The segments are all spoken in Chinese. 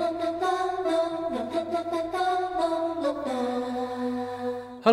Thank you.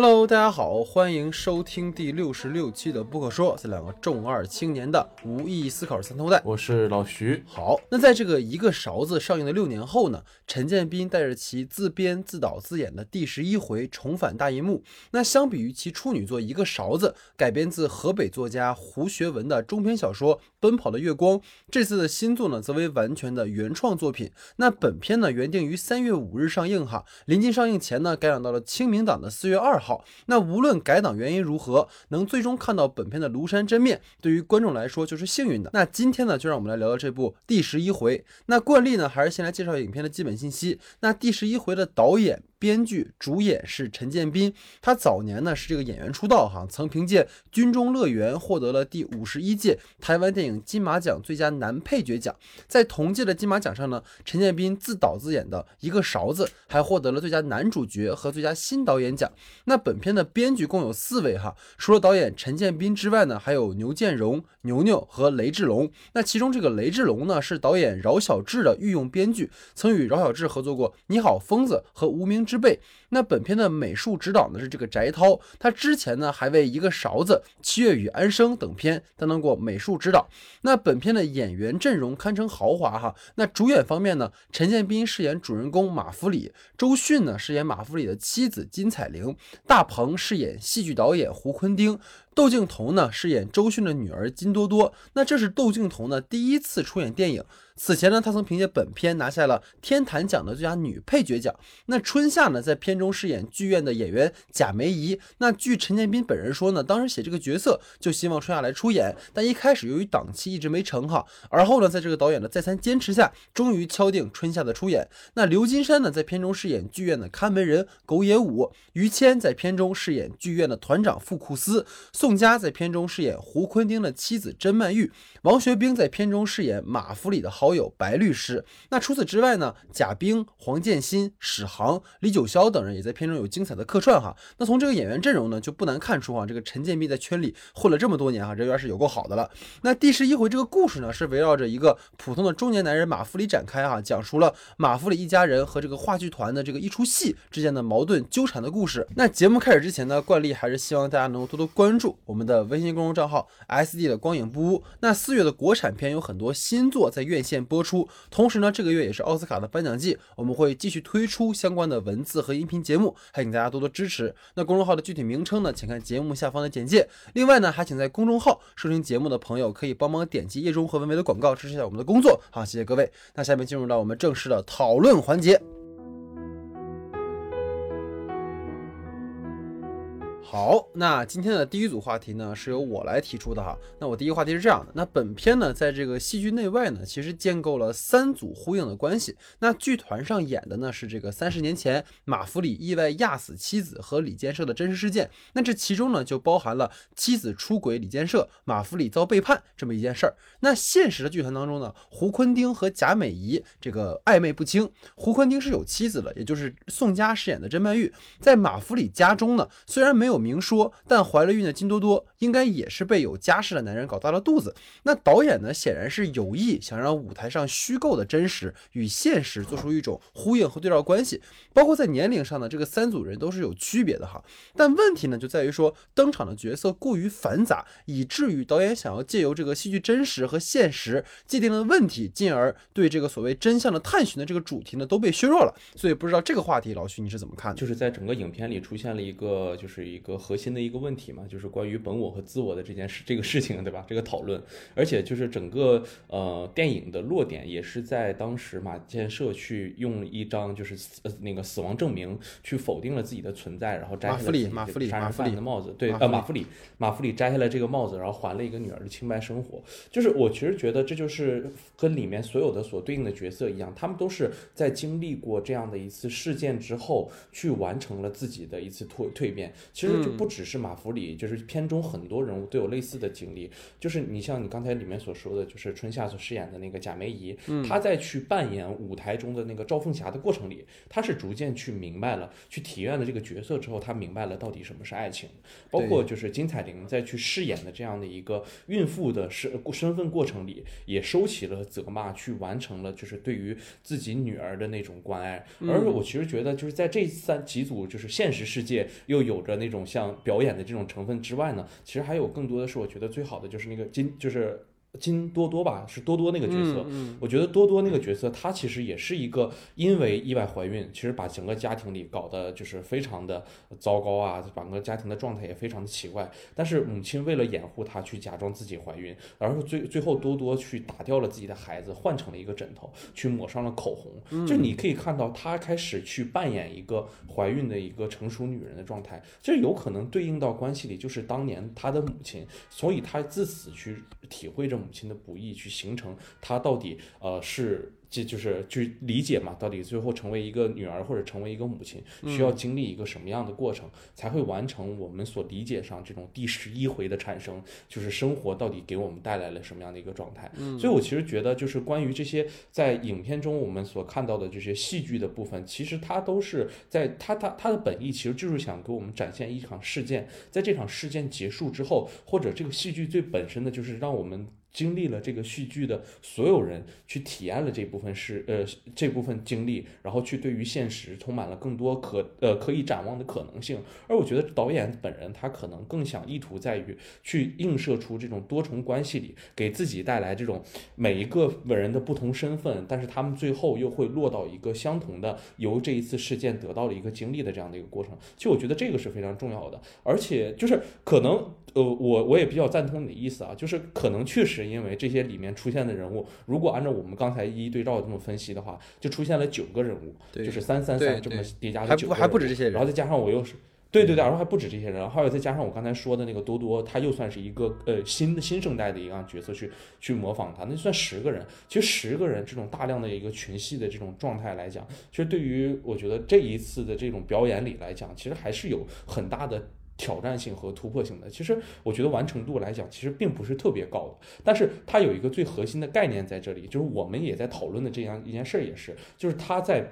Hello，大家好，欢迎收听第六十六期的不可说，这两个重二青年的无意义思考三头带。我是老徐。好，那在这个一个勺子上映的六年后呢，陈建斌带着其自编自导自演的第十一回重返大银幕。那相比于其处女作《一个勺子》，改编自河北作家胡学文的中篇小说《奔跑的月光》，这次的新作呢，则为完全的原创作品。那本片呢，原定于三月五日上映哈，临近上映前呢，改档到了清明档的四月二号。好那无论改档原因如何，能最终看到本片的庐山真面，对于观众来说就是幸运的。那今天呢，就让我们来聊聊这部第十一回。那惯例呢，还是先来介绍影片的基本信息。那第十一回的导演。编剧、主演是陈建斌，他早年呢是这个演员出道哈，曾凭借《军中乐园》获得了第五十一届台湾电影金马奖最佳男配角奖。在同届的金马奖上呢，陈建斌自导自演的一个勺子还获得了最佳男主角和最佳新导演奖。那本片的编剧共有四位哈，除了导演陈建斌之外呢，还有牛建荣、牛牛和雷志龙。那其中这个雷志龙呢是导演饶晓志的御用编剧，曾与饶晓志合作过《你好，疯子》和《无名》。之辈，那本片的美术指导呢是这个翟涛，他之前呢还为一个勺子、七月与安生等片担当过美术指导。那本片的演员阵容堪称豪华哈。那主演方面呢，陈建斌饰演主人公马福里，周迅呢饰演马福里的妻子金彩玲，大鹏饰演戏剧导演胡坤丁。窦靖童呢饰演周迅的女儿金多多，那这是窦靖童呢第一次出演电影。此前呢，他曾凭借本片拿下了天坛奖的最佳女配角奖。那春夏呢在片中饰演剧院的演员贾梅姨。那据陈建斌本人说呢，当时写这个角色就希望春夏来出演，但一开始由于档期一直没成哈，而后呢在这个导演的再三坚持下，终于敲定春夏的出演。那刘金山呢在片中饰演剧院的看门人狗野武，于谦在片中饰演剧院的团长傅库斯。宋佳在片中饰演胡坤丁的妻子甄曼玉，王学兵在片中饰演马福里的豪好友白律师。那除此之外呢？贾冰、黄建新、史航、李九霄等人也在片中有精彩的客串哈。那从这个演员阵容呢，就不难看出啊，这个陈建斌在圈里混了这么多年哈，人缘是有够好的了。那第十一回这个故事呢，是围绕着一个普通的中年男人马福里展开哈，讲述了马福里一家人和这个话剧团的这个一出戏之间的矛盾纠缠的故事。那节目开始之前呢，惯例还是希望大家能够多多关注。我们的微信公众账号 S D 的光影不污。那四月的国产片有很多新作在院线播出，同时呢，这个月也是奥斯卡的颁奖季，我们会继续推出相关的文字和音频节目，还请大家多多支持。那公众号的具体名称呢，请看节目下方的简介。另外呢，还请在公众号收听节目的朋友可以帮忙点击页中和文维的广告，支持一下我们的工作。好，谢谢各位。那下面进入到我们正式的讨论环节。好，那今天的第一组话题呢，是由我来提出的哈。那我第一个话题是这样的，那本片呢，在这个戏剧内外呢，其实建构了三组呼应的关系。那剧团上演的呢，是这个三十年前马福里意外压死妻子和李建设的真实事件。那这其中呢，就包含了妻子出轨李建设，马福里遭背叛这么一件事儿。那现实的剧团当中呢，胡坤丁和贾美仪这个暧昧不清。胡坤丁是有妻子的，也就是宋佳饰演的甄曼玉，在马福里家中呢，虽然没有。明说，但怀了孕的金多多应该也是被有家室的男人搞大了肚子。那导演呢，显然是有意想让舞台上虚构的真实与现实做出一种呼应和对照关系。包括在年龄上呢，这个三组人都是有区别的哈。但问题呢，就在于说登场的角色过于繁杂，以至于导演想要借由这个戏剧真实和现实界定的问题，进而对这个所谓真相的探寻的这个主题呢，都被削弱了。所以不知道这个话题，老徐你是怎么看的？就是在整个影片里出现了一个，就是一。个核心的一个问题嘛，就是关于本我和自我的这件事，这个事情，对吧？这个讨论，而且就是整个呃电影的落点也是在当时马建设去用一张就是呃那个死亡证明去否定了自己的存在，然后摘下了马弗里杀人犯的帽子，对，呃马弗里马弗里摘下来这个帽子，然后还了一个女儿的清白生活。就是我其实觉得这就是跟里面所有的所对应的角色一样，他们都是在经历过这样的一次事件之后，去完成了自己的一次蜕蜕变。其实。这就不只是马弗里，就是片中很多人物都有类似的经历。就是你像你刚才里面所说的，就是春夏所饰演的那个贾梅姨，她在去扮演舞台中的那个赵凤霞的过程里，她是逐渐去明白了，去体验了这个角色之后，她明白了到底什么是爱情。包括就是金彩玲在去饰演的这样的一个孕妇的身身份过程里，也收起了责骂，去完成了就是对于自己女儿的那种关爱。而我其实觉得，就是在这三几组就是现实世界又有着那种像表演的这种成分之外呢，其实还有更多的是我觉得最好的就是那个金就是。金多多吧，是多多那个角色。嗯我觉得多多那个角色，她其实也是一个因为意外怀孕，其实把整个家庭里搞得就是非常的糟糕啊，整个家庭的状态也非常的奇怪。但是母亲为了掩护她，去假装自己怀孕，然后最最后多多去打掉了自己的孩子，换成了一个枕头，去抹上了口红。就你可以看到，她开始去扮演一个怀孕的一个成熟女人的状态，这有可能对应到关系里，就是当年她的母亲，所以她自此去体会着母亲的不易，去形成她到底呃是。这就是去理解嘛，到底最后成为一个女儿或者成为一个母亲，需要经历一个什么样的过程，才会完成我们所理解上这种第十一回的产生，就是生活到底给我们带来了什么样的一个状态。所以我其实觉得，就是关于这些在影片中我们所看到的这些戏剧的部分，其实它都是在它它它的本意其实就是想给我们展现一场事件，在这场事件结束之后，或者这个戏剧最本身的就是让我们。经历了这个戏剧的所有人去体验了这部分是呃这部分经历，然后去对于现实充满了更多可呃可以展望的可能性。而我觉得导演本人他可能更想意图在于去映射出这种多重关系里给自己带来这种每一个本人的不同身份，但是他们最后又会落到一个相同的由这一次事件得到了一个经历的这样的一个过程。其实我觉得这个是非常重要的，而且就是可能呃我我也比较赞同你的意思啊，就是可能确实。因为这些里面出现的人物，如果按照我们刚才一一对照这么分析的话，就出现了九个人物，对就是三三三这么叠加的九个人物，还不止这些人然后再加上我又是。对对对，然后还不止这些人，还有再加上我刚才说的那个多多，他又算是一个呃新的新生代的一样角色去去模仿他，那就算十个人。其实十个人这种大量的一个群戏的这种状态来讲，其实对于我觉得这一次的这种表演里来讲，其实还是有很大的挑战性和突破性的。其实我觉得完成度来讲，其实并不是特别高的，但是它有一个最核心的概念在这里，就是我们也在讨论的这样一件事儿，也是，就是它在。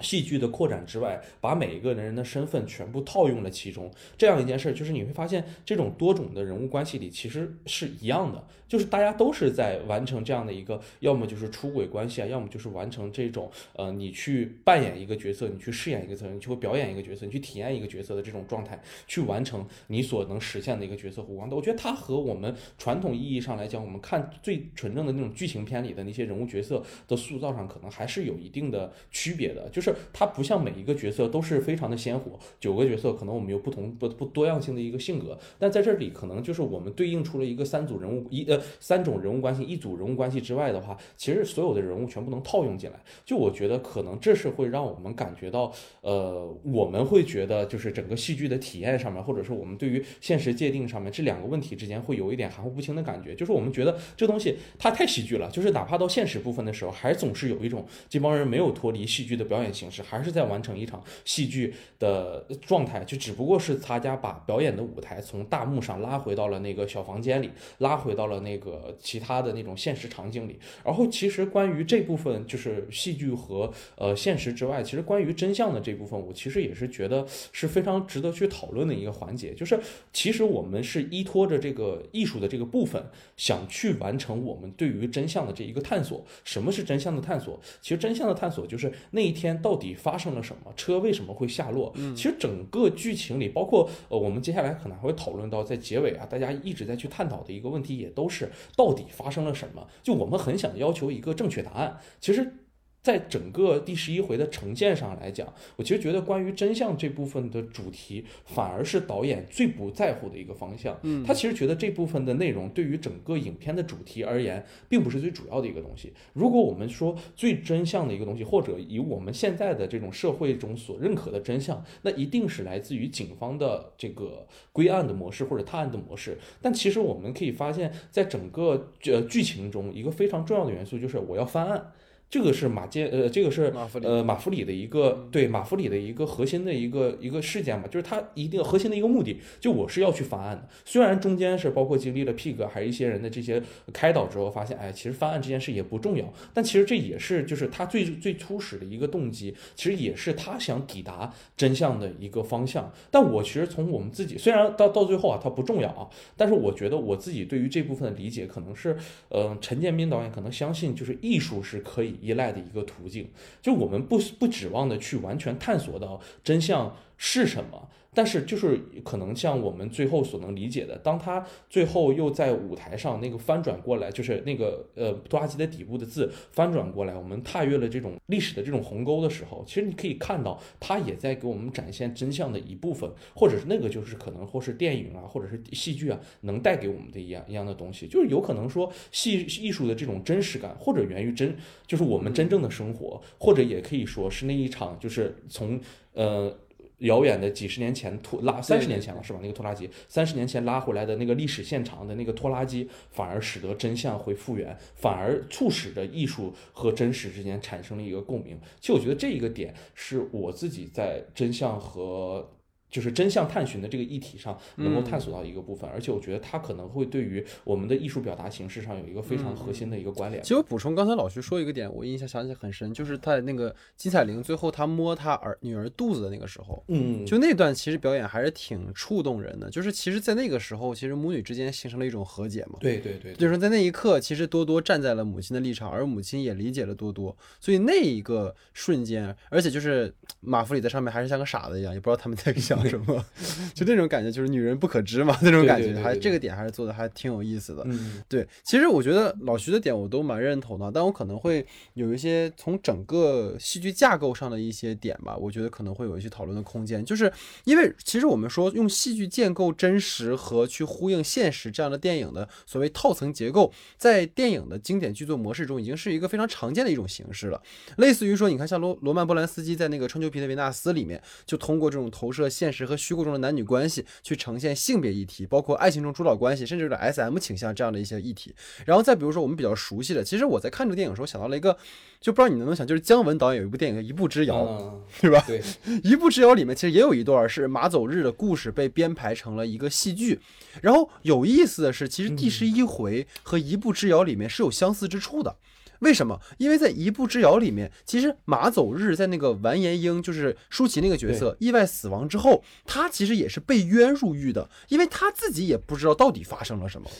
戏剧的扩展之外，把每一个人人的身份全部套用了其中，这样一件事儿，就是你会发现，这种多种的人物关系里其实是一样的，就是大家都是在完成这样的一个，要么就是出轨关系啊，要么就是完成这种，呃，你去扮演一个角色，你去饰演一个角色，你去会表演一个角色，你去体验一个角色的这种状态，去完成你所能实现的一个角色弧光的。我觉得它和我们传统意义上来讲，我们看最纯正的那种剧情片里的那些人物角色的塑造上，可能还是有一定的区别的，就是。它不像每一个角色都是非常的鲜活，九个角色可能我们有不同不不多样性的一个性格，但在这里可能就是我们对应出了一个三组人物一呃三种人物关系一组人物关系之外的话，其实所有的人物全部能套用进来。就我觉得可能这是会让我们感觉到，呃，我们会觉得就是整个戏剧的体验上面，或者是我们对于现实界定上面这两个问题之间会有一点含糊不清的感觉，就是我们觉得这东西它太喜剧了，就是哪怕到现实部分的时候，还总是有一种这帮人没有脱离戏剧的表演形式。还是在完成一场戏剧的状态，就只不过是大家把表演的舞台从大幕上拉回到了那个小房间里，拉回到了那个其他的那种现实场景里。然后，其实关于这部分就是戏剧和呃现实之外，其实关于真相的这部分，我其实也是觉得是非常值得去讨论的一个环节。就是其实我们是依托着这个艺术的这个部分，想去完成我们对于真相的这一个探索。什么是真相的探索？其实真相的探索就是那一天到底发生了什么，车为什么会下落？其实整个剧情里，包括呃，我们接下来可能还会讨论到，在结尾啊，大家一直在去探讨的一个问题，也都是到底发生了什么。就我们很想要求一个正确答案，其实。在整个第十一回的呈现上来讲，我其实觉得关于真相这部分的主题，反而是导演最不在乎的一个方向。嗯，他其实觉得这部分的内容对于整个影片的主题而言，并不是最主要的一个东西。如果我们说最真相的一个东西，或者以我们现在的这种社会中所认可的真相，那一定是来自于警方的这个归案的模式或者探案的模式。但其实我们可以发现，在整个呃剧情中，一个非常重要的元素就是我要翻案。这个是马介呃，这个是马弗里呃马弗里的一个对马弗里的一个核心的一个一个事件嘛，就是他一定核心的一个目的，就我是要去翻案的。虽然中间是包括经历了 Pig 还有一些人的这些开导之后，发现哎，其实翻案这件事也不重要，但其实这也是就是他最最初始的一个动机，其实也是他想抵达真相的一个方向。但我其实从我们自己，虽然到到最后啊，它不重要啊，但是我觉得我自己对于这部分的理解，可能是呃陈建斌导演可能相信就是艺术是可以依赖的一个途径，就我们不不指望的去完全探索到真相是什么。但是就是可能像我们最后所能理解的，当他最后又在舞台上那个翻转过来，就是那个呃拖拉机的底部的字翻转过来，我们踏越了这种历史的这种鸿沟的时候，其实你可以看到，他也在给我们展现真相的一部分，或者是那个就是可能或是电影啊，或者是戏剧啊，能带给我们的一样一样的东西，就是有可能说戏艺术的这种真实感，或者源于真，就是我们真正的生活，或者也可以说是那一场就是从呃。遥远的几十年前拖拉，三十年前了是吧？那个拖拉机，三十年前拉回来的那个历史现场的那个拖拉机，反而使得真相会复原，反而促使着艺术和真实之间产生了一个共鸣。其实我觉得这一个点是我自己在真相和。就是真相探寻的这个议题上，能够探索到一个部分，而且我觉得它可能会对于我们的艺术表达形式上有一个非常核心的一个关联。其实我补充刚才老徐说一个点，我印象想起很深，就是在那个金彩玲最后她摸她儿女儿肚子的那个时候，嗯，就那段其实表演还是挺触动人的。就是其实，在那个时候，其实母女之间形成了一种和解嘛。对对对，就是在那一刻，其实多多站在了母亲的立场，而母亲也理解了多多。所以那一个瞬间，而且就是马弗里在上面还是像个傻子一样，也不知道他们在想 什么。就那种感觉，就是女人不可知嘛，那种感觉，还这个点还是做的还挺有意思的。嗯，对，其实我觉得老徐的点我都蛮认同的，但我可能会有一些从整个戏剧架构上的一些点吧，我觉得可能会有一些讨论的空间。就是因为其实我们说用戏剧建构真实和去呼应现实这样的电影的所谓套层结构，在电影的经典剧作模式中已经是一个非常常见的一种形式了。类似于说，你看像罗罗曼波兰斯基在那个《春秋皮特维纳斯》里面，就通过这种投射现实和虚构中的男。女关系去呈现性别议题，包括爱情中主导关系，甚至有点 S M 倾向这样的一些议题。然后再比如说我们比较熟悉的，其实我在看这个电影的时候想到了一个，就不知道你能不能想，就是姜文导演有一部电影叫《一步之遥》，对吧？对，《一步之遥》里面其实也有一段是马走日的故事被编排成了一个戏剧。然后有意思的是，其实第十一回和《一步之遥》里面是有相似之处的。为什么？因为在《一步之遥》里面，其实马走日在那个完颜英，就是舒淇那个角色意外死亡之后，他其实也是被冤入狱的，因为他自己也不知道到底发生了什么。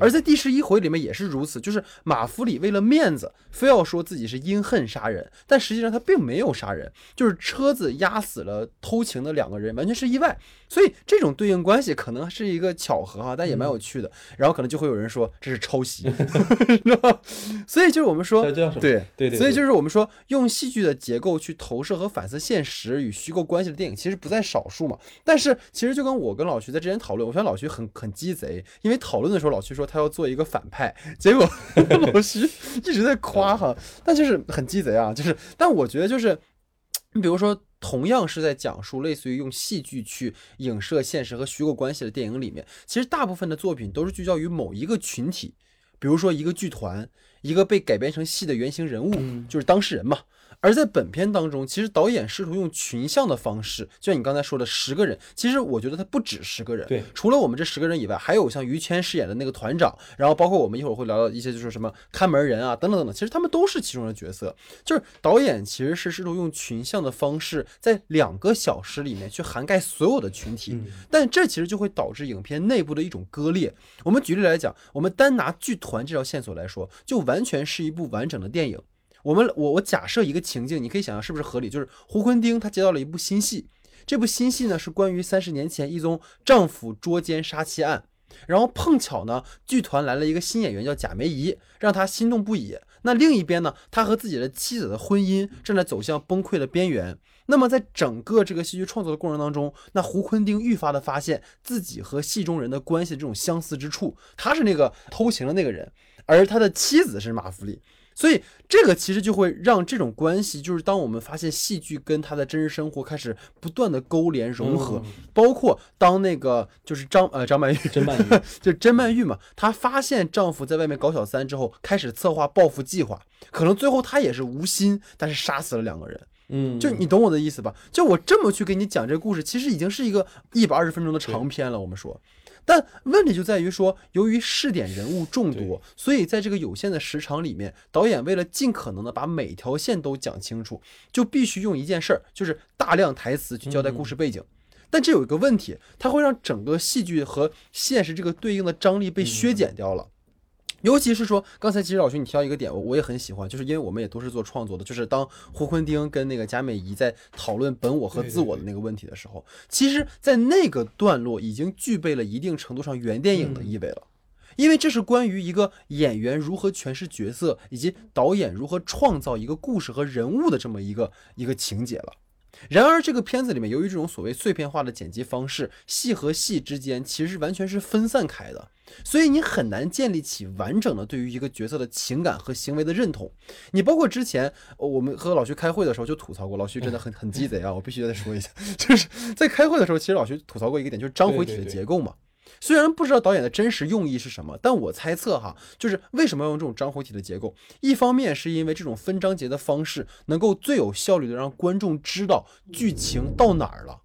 而在第十一回里面也是如此，就是马弗里为了面子，非要说自己是因恨杀人，但实际上他并没有杀人，就是车子压死了偷情的两个人，完全是意外。所以这种对应关系可能是一个巧合哈，但也蛮有趣的。然后可能就会有人说这是抄袭，所以就是我们说对对对，所以就是我们说用戏剧的结构去投射和反思现实与虚构关系的电影其实不在少数嘛。但是其实就跟我跟老徐在之前讨论，我发现老徐很很鸡贼，因为讨论的时候老徐。说他要做一个反派，结果 老徐一直在夸哈，但就是很鸡贼啊，就是，但我觉得就是，你比如说，同样是在讲述类似于用戏剧去影射现实和虚构关系的电影里面，其实大部分的作品都是聚焦于某一个群体，比如说一个剧团，一个被改编成戏的原型人物，就是当事人嘛。而在本片当中，其实导演试图用群像的方式，就像你刚才说的十个人，其实我觉得他不止十个人。对，除了我们这十个人以外，还有像于谦饰演的那个团长，然后包括我们一会儿会聊到一些就是什么看门人啊等等等等，其实他们都是其中的角色。就是导演其实是试图用群像的方式，在两个小时里面去涵盖所有的群体，但这其实就会导致影片内部的一种割裂。我们举例来讲，我们单拿剧团这条线索来说，就完全是一部完整的电影。我们我我假设一个情境，你可以想象是不是合理？就是胡坤丁他接到了一部新戏，这部新戏呢是关于三十年前一宗丈夫捉奸杀妻案，然后碰巧呢剧团来了一个新演员叫贾梅姨，让他心动不已。那另一边呢，他和自己的妻子的婚姻正在走向崩溃的边缘。那么在整个这个戏剧创作的过程当中，那胡坤丁愈发的发现自己和戏中人的关系这种相似之处，他是那个偷情的那个人，而他的妻子是马弗利。所以这个其实就会让这种关系，就是当我们发现戏剧跟他的真实生活开始不断的勾连融合，包括当那个就是张呃张曼玉，甄曼玉就甄曼玉嘛，她发现丈夫在外面搞小三之后，开始策划报复计划，可能最后她也是无心，但是杀死了两个人。嗯，就你懂我的意思吧？就我这么去给你讲这个故事，其实已经是一个一百二十分钟的长篇了。我们说，但问题就在于说，由于试点人物众多，所以在这个有限的时长里面，导演为了尽可能的把每条线都讲清楚，就必须用一件事儿，就是大量台词去交代故事背景。但这有一个问题，它会让整个戏剧和现实这个对应的张力被削减掉了。尤其是说，刚才其实老徐你提到一个点，我我也很喜欢，就是因为我们也都是做创作的，就是当胡坤丁跟那个贾美仪在讨论本我和自我的那个问题的时候，其实，在那个段落已经具备了一定程度上原电影的意味了，因为这是关于一个演员如何诠释角色，以及导演如何创造一个故事和人物的这么一个一个情节了。然而，这个片子里面由于这种所谓碎片化的剪辑方式，戏和戏之间其实完全是分散开的，所以你很难建立起完整的对于一个角色的情感和行为的认同。你包括之前我们和老徐开会的时候就吐槽过，老徐真的很 很鸡贼啊！我必须得再说一下，就是在开会的时候，其实老徐吐槽过一个点，就是章回体的结构嘛。虽然不知道导演的真实用意是什么，但我猜测哈，就是为什么要用这种章回体的结构？一方面是因为这种分章节的方式能够最有效率的让观众知道剧情到哪儿了，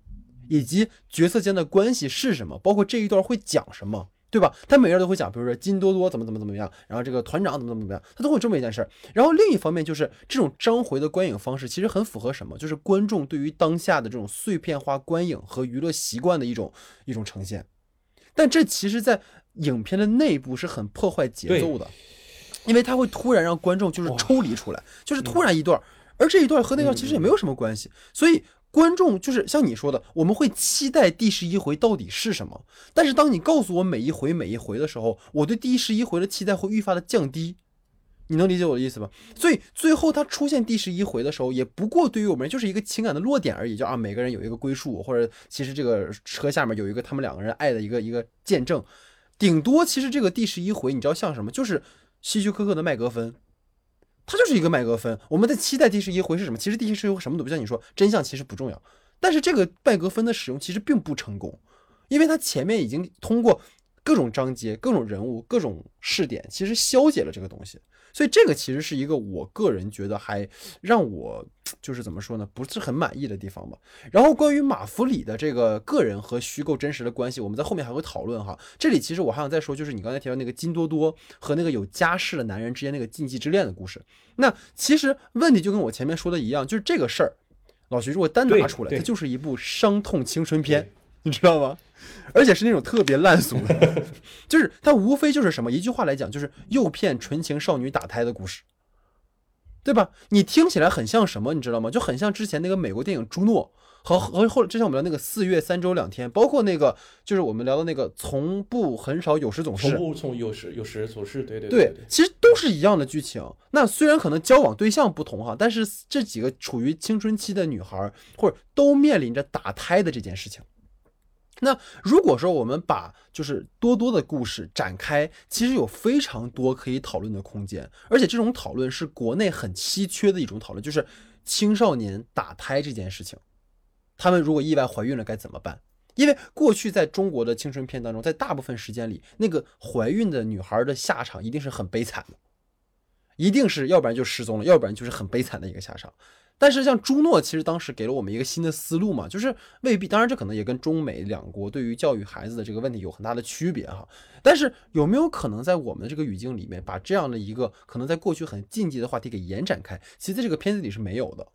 以及角色间的关系是什么，包括这一段会讲什么，对吧？他每个人都会讲，比如说金多多怎么怎么怎么样，然后这个团长怎么怎么怎么样，他都会这么一件事儿。然后另一方面就是这种章回的观影方式，其实很符合什么？就是观众对于当下的这种碎片化观影和娱乐习惯的一种一种呈现。但这其实，在影片的内部是很破坏节奏的，因为它会突然让观众就是抽离出来，就是突然一段，而这一段和那段其实也没有什么关系，所以观众就是像你说的，我们会期待第十一回到底是什么，但是当你告诉我每一回每一回的时候，我对第十一回的期待会愈发的降低。你能理解我的意思吧？所以最后他出现第十一回的时候，也不过对于我们就是一个情感的落点而已，就啊每个人有一个归宿，或者其实这个车下面有一个他们两个人爱的一个一个见证，顶多其实这个第十一回你知道像什么？就是希区柯克的麦格芬，它就是一个麦格芬。我们在期待第十一回是什么？其实第十一回什么都不像你说，真相其实不重要。但是这个麦格芬的使用其实并不成功，因为它前面已经通过各种章节、各种人物、各种试点，其实消解了这个东西。所以这个其实是一个我个人觉得还让我就是怎么说呢，不是很满意的地方吧。然后关于马弗里的这个个人和虚构真实的关系，我们在后面还会讨论哈。这里其实我还想再说，就是你刚才提到那个金多多和那个有家室的男人之间那个禁忌之恋的故事。那其实问题就跟我前面说的一样，就是这个事儿，老徐如果单拿出来，它就是一部伤痛青春片，你知道吗？而且是那种特别烂俗的，就是它无非就是什么一句话来讲，就是诱骗纯情少女打胎的故事，对吧？你听起来很像什么，你知道吗？就很像之前那个美国电影《朱诺》和和后之前我们聊那个《四月三周两天》，包括那个就是我们聊的那个从不很少有时总是，从不从有时有时总是，对对对，其实都是一样的剧情。那虽然可能交往对象不同哈，但是这几个处于青春期的女孩或者都面临着打胎的这件事情。那如果说我们把就是多多的故事展开，其实有非常多可以讨论的空间，而且这种讨论是国内很稀缺的一种讨论，就是青少年打胎这件事情，他们如果意外怀孕了该怎么办？因为过去在中国的青春片当中，在大部分时间里，那个怀孕的女孩的下场一定是很悲惨的，一定是要不然就失踪了，要不然就是很悲惨的一个下场。但是像朱诺，其实当时给了我们一个新的思路嘛，就是未必，当然这可能也跟中美两国对于教育孩子的这个问题有很大的区别哈。但是有没有可能在我们的这个语境里面，把这样的一个可能在过去很禁忌的话题给延展开？其实在这个片子里是没有的。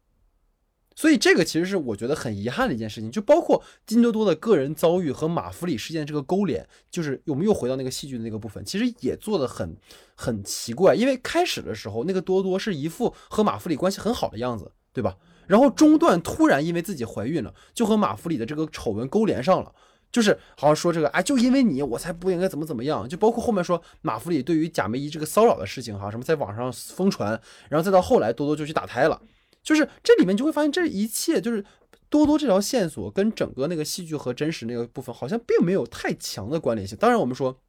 所以这个其实是我觉得很遗憾的一件事情，就包括金多多的个人遭遇和马弗里事件这个勾连，就是我们又回到那个戏剧的那个部分，其实也做的很很奇怪，因为开始的时候那个多多是一副和马弗里关系很好的样子。对吧？然后中段突然因为自己怀孕了，就和马弗里的这个丑闻勾连上了，就是好像说这个，哎，就因为你，我才不应该怎么怎么样。就包括后面说马弗里对于贾梅姨这个骚扰的事情，哈，什么在网上疯传，然后再到后来多多就去打胎了，就是这里面就会发现这一切就是多多这条线索跟整个那个戏剧和真实那个部分好像并没有太强的关联性。当然我们说。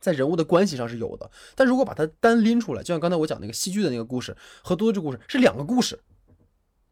在人物的关系上是有的。但如果把它单拎出来，就像刚才我讲那个戏剧的那个故事和多多这故事是两个故事，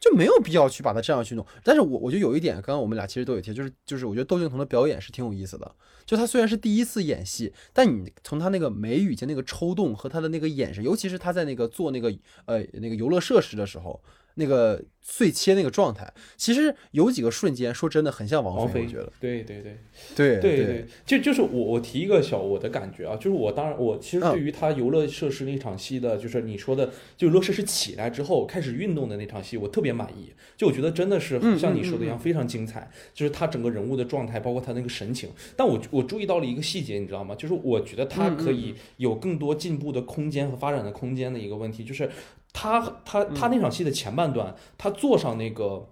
就没有必要去把它这样去弄。但是我我觉得有一点，刚刚我们俩其实都有提，就是就是我觉得窦靖童的表演是挺有意思的。就他虽然是第一次演戏，但你从他那个眉宇间那个抽动和他的那个眼神，尤其是他在那个做那个呃那个游乐设施的时候。那个碎切那个状态，其实有几个瞬间，说真的很像王菲，我觉得。对对对对对对，就就是我我提一个小我的感觉啊，就是我当然我其实对于他游乐设施那场戏的，就是你说的，就游乐设施起来之后开始运动的那场戏，我特别满意。就我觉得真的是像你说的一样，非常精彩。就是他整个人物的状态，包括他那个神情。但我我注意到了一个细节，你知道吗？就是我觉得他可以有更多进步的空间和发展的空间的一个问题，就是。他他他那场戏的前半段，他坐上那个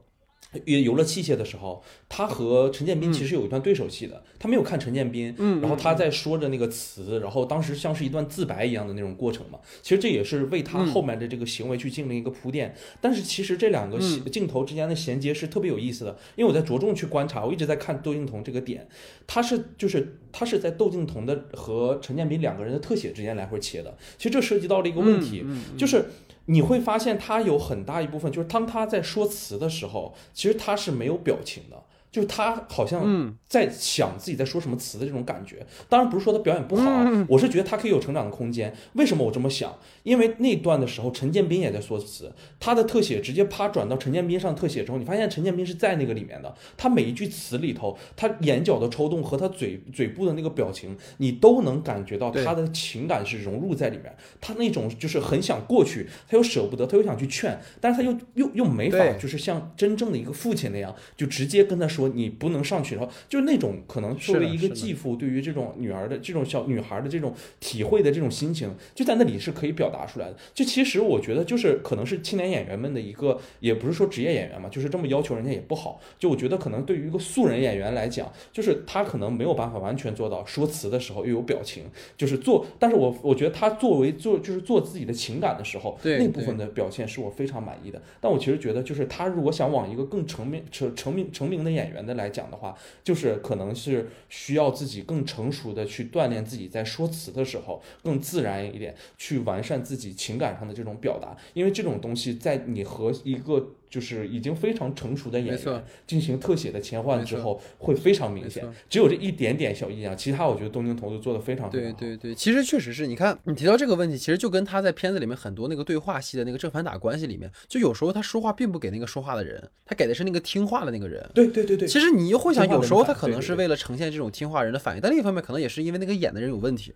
游游乐器械的时候，他和陈建斌其实有一段对手戏的。他没有看陈建斌，然后他在说着那个词，然后当时像是一段自白一样的那种过程嘛。其实这也是为他后面的这个行为去进行一个铺垫。但是其实这两个镜头之间的衔接是特别有意思的，因为我在着重去观察，我一直在看窦靖童这个点，他是就是他是在窦靖童的和陈建斌两个人的特写之间来回切的。其实这涉及到了一个问题，就是。你会发现，他有很大一部分，就是当他在说词的时候，其实他是没有表情的。就是他好像在想自己在说什么词的这种感觉，当然不是说他表演不好，我是觉得他可以有成长的空间。为什么我这么想？因为那段的时候，陈建斌也在说词，他的特写直接啪转到陈建斌上特写之后，你发现陈建斌是在那个里面的，他每一句词里头，他眼角的抽动和他嘴嘴部的那个表情，你都能感觉到他的情感是融入在里面。他那种就是很想过去，他又舍不得，他又想去劝，但是他又又又没法，就是像真正的一个父亲那样，就直接跟他说。说你不能上去，然后就是那种可能作为一个继父，对于这种女儿的这种小女孩的这种体会的这种心情，就在那里是可以表达出来的。就其实我觉得，就是可能是青年演员们的一个，也不是说职业演员嘛，就是这么要求人家也不好。就我觉得可能对于一个素人演员来讲，就是他可能没有办法完全做到说词的时候又有表情，就是做。但是我我觉得他作为做就是做自己的情感的时候，那部分的表现是我非常满意的。但我其实觉得，就是他如果想往一个更成名成成名成名的演演员的来讲的话，就是可能是需要自己更成熟的去锻炼自己在说词的时候更自然一点，去完善自己情感上的这种表达，因为这种东西在你和一个。就是已经非常成熟的演员进行特写的切换之后，会非常明显。只有这一点点小印象，其他我觉得东京童就做的非常对对对，其实确实是你看你提到这个问题，其实就跟他在片子里面很多那个对话戏的那个正反打关系里面，就有时候他说话并不给那个说话的人，他给的是那个听话的那个人。对对对对。其实你又会想，有时候他可能是为了呈现这种听话人的反应，但另一方面可能也是因为那个演的人有问题，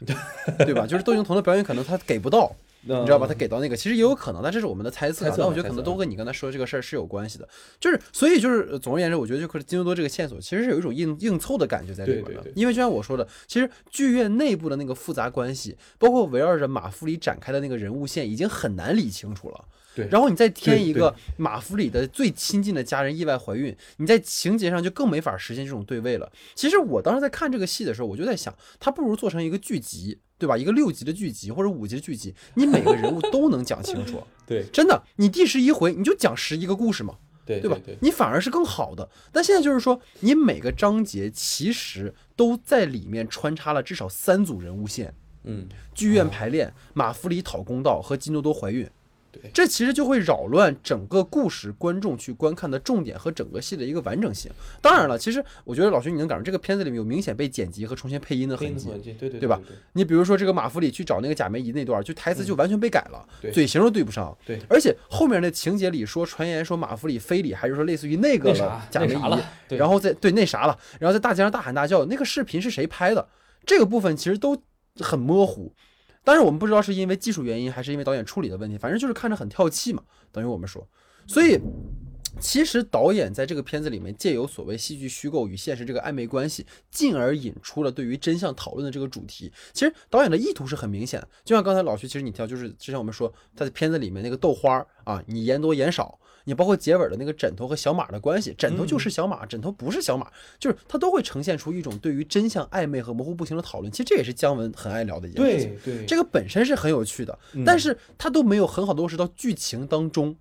对吧？就是窦靖童的表演可能他给不到。你知道吧？他给到那个，其实也有可能，但这是我们的猜测。但我觉得可能都跟你刚才说的这个事儿是有关系的。就是，所以就是，总而言之，我觉得就是金多多这个线索，其实是有一种硬硬凑的感觉在里面的。因为就像我说的，其实剧院内部的那个复杂关系，包括围绕着马弗里展开的那个人物线，已经很难理清楚了。对。然后你再添一个马弗里的最亲近的家人意外怀孕，你在情节上就更没法实现这种对位了。其实我当时在看这个戏的时候，我就在想，他不如做成一个剧集。对吧？一个六集的剧集或者五集的剧集，你每个人物 都能讲清楚。对，真的，你第十一回你就讲十一个故事嘛。对，对吧？你反而是更好的。但现在就是说，你每个章节其实都在里面穿插了至少三组人物线。嗯，剧院排练，马弗里讨公道和金多多怀孕。对，这其实就会扰乱整个故事观众去观看的重点和整个戏的一个完整性。当然了，其实我觉得老徐你能感受这个片子里面有明显被剪辑和重新配音的痕迹，对对对吧？你比如说这个马弗里去找那个贾梅姨那段，就台词就完全被改了，嘴型都对不上。对，而且后面的情节里说传言说马弗里非礼，还是说类似于那个了贾梅姨，然后在对那啥了，然后在大街上大喊大叫，那个视频是谁拍的？这个部分其实都很模糊。但是我们不知道是因为技术原因，还是因为导演处理的问题，反正就是看着很跳气嘛。等于我们说，所以其实导演在这个片子里面借由所谓戏剧虚构与现实这个暧昧关系，进而引出了对于真相讨论的这个主题。其实导演的意图是很明显的，就像刚才老徐，其实你提到，就是之前我们说他在片子里面那个豆花啊，你言多言少。你包括结尾的那个枕头和小马的关系，枕头就是小马，枕头不是小马，就是它都会呈现出一种对于真相暧昧和模糊不清的讨论。其实这也是姜文很爱聊的一件事情。对对，这个本身是很有趣的，但是它都没有很好的落实到剧情当中。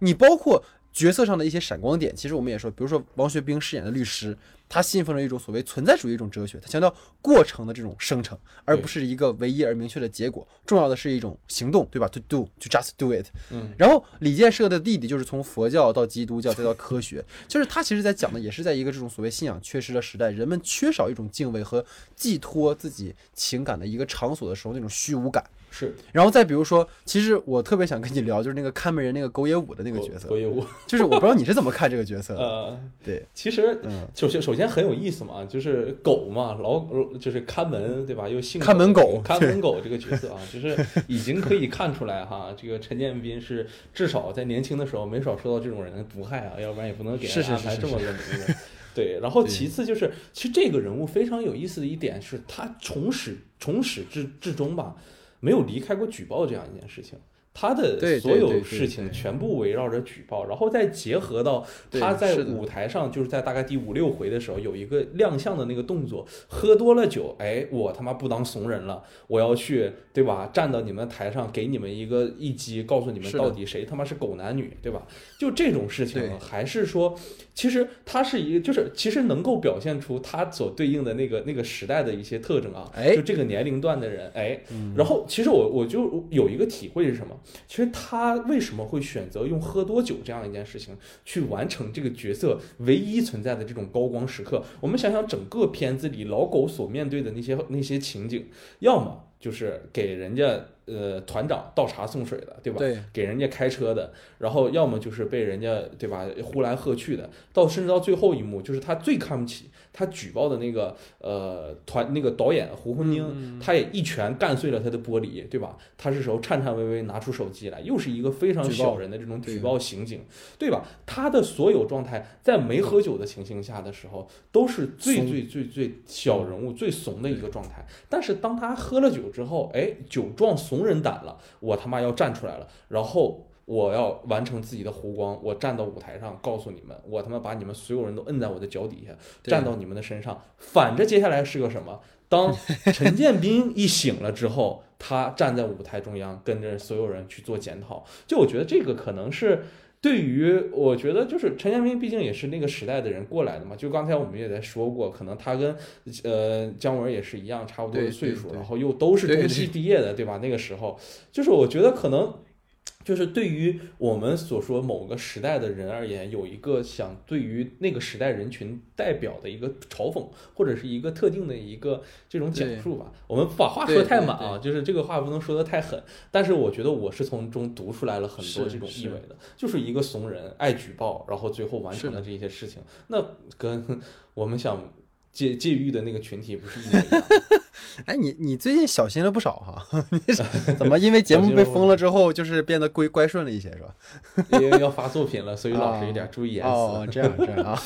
你包括角色上的一些闪光点，其实我们也说，比如说王学兵饰演的律师，他信奉着一种所谓存在主义一种哲学，他强调过程的这种生成，而不是一个唯一而明确的结果。重要的是一种行动，对吧？To do, to just do it。嗯，然后李建设的弟弟就是从佛教到基督教再到科学，就是他其实在讲的也是在一个这种所谓信仰缺失的时代，人们缺少一种敬畏和寄托自己情感的一个场所的时候那种虚无感。是然后再比如说，其实我特别想跟你聊，就是那个看门人那个狗野武的那个角色狗，野武，就是我不知道你是怎么看这个角色的。呃，对，其实嗯，首先首先很有意思嘛，就是狗嘛，老就是看门对吧？又姓看门狗看门狗这个角色啊，就是已经可以看出来哈，这个陈建斌是至少在年轻的时候没少受到这种人的毒害啊，要不然也不能给安排这么个名字。对，然后其次就是，其实这个人物非常有意思的一点是，他从始从始至至终吧，没有离开过举报这样一件事情。他的所有事情全部围绕着举报，然后再结合到他在舞台上，就是在大概第五六回的时候有一个亮相的那个动作，喝多了酒，哎，我他妈不当怂人了，我要去，对吧？站到你们台上，给你们一个一击，告诉你们到底谁他妈是狗男女，对吧？就这种事情，还是说，其实他是一个，就是其实能够表现出他所对应的那个那个时代的一些特征啊，哎就这个年龄段的人，哎，嗯然后其实我我就有一个体会是什么？其实他为什么会选择用喝多酒这样一件事情去完成这个角色唯一存在的这种高光时刻？我们想想整个片子里老狗所面对的那些那些情景，要么就是给人家呃团长倒茶送水的，对吧？对，给人家开车的，然后要么就是被人家对吧呼来喝去的，到甚至到最后一幕，就是他最看不起他举报的那个呃团那个导演胡坤英，嗯他也一拳干碎了他的玻璃，对吧？他这时候颤颤巍巍拿出手机来，又是一个非常小人的这种举报刑警，对吧？他的所有状态在没喝酒的情形下的时候，都是最最最最小人物、最怂的一个状态。但是当他喝了酒之后，哎，酒壮怂人胆了，我他妈要站出来了，然后。我要完成自己的弧光，我站到舞台上告诉你们，我他妈把你们所有人都摁在我的脚底下，站到你们的身上。反着接下来是个什么？当陈建斌一醒了之后，他站在舞台中央，跟着所有人去做检讨。就我觉得这个可能是对于我觉得就是陈建斌，毕竟也是那个时代的人过来的嘛。就刚才我们也在说过，可能他跟呃姜文也是一样，差不多的岁数，然后又都是对中戏毕业的，对吧？那个时候，就是我觉得可能。就是对于我们所说某个时代的人而言，有一个想对于那个时代人群代表的一个嘲讽，或者是一个特定的一个这种讲述吧。我们不把话说对太满啊，就是这个话不能说的太狠。但是我觉得我是从中读出来了很多这种意味的，就是一个怂人爱举报，然后最后完成了这些事情。那跟 我们想戒戒欲的那个群体不是一模一样？哎，你你最近小心了不少哈，你 怎么因为节目被封了之后，就是变得乖乖顺了一些是吧？因为要发作品了，所以老师有点注意言辞。哦，这样这样啊，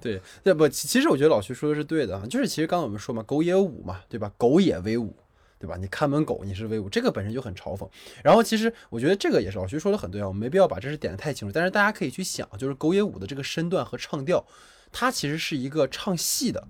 对，对不？其其实我觉得老徐说的是对的啊，就是其实刚刚我们说嘛，狗也舞嘛，对吧？狗也威武。对吧？你看门狗，你是威武，这个本身就很嘲讽。然后其实我觉得这个也是老徐说的很对啊，我们没必要把这事点的太清楚。但是大家可以去想，就是狗野舞的这个身段和唱调，它其实是一个唱戏的，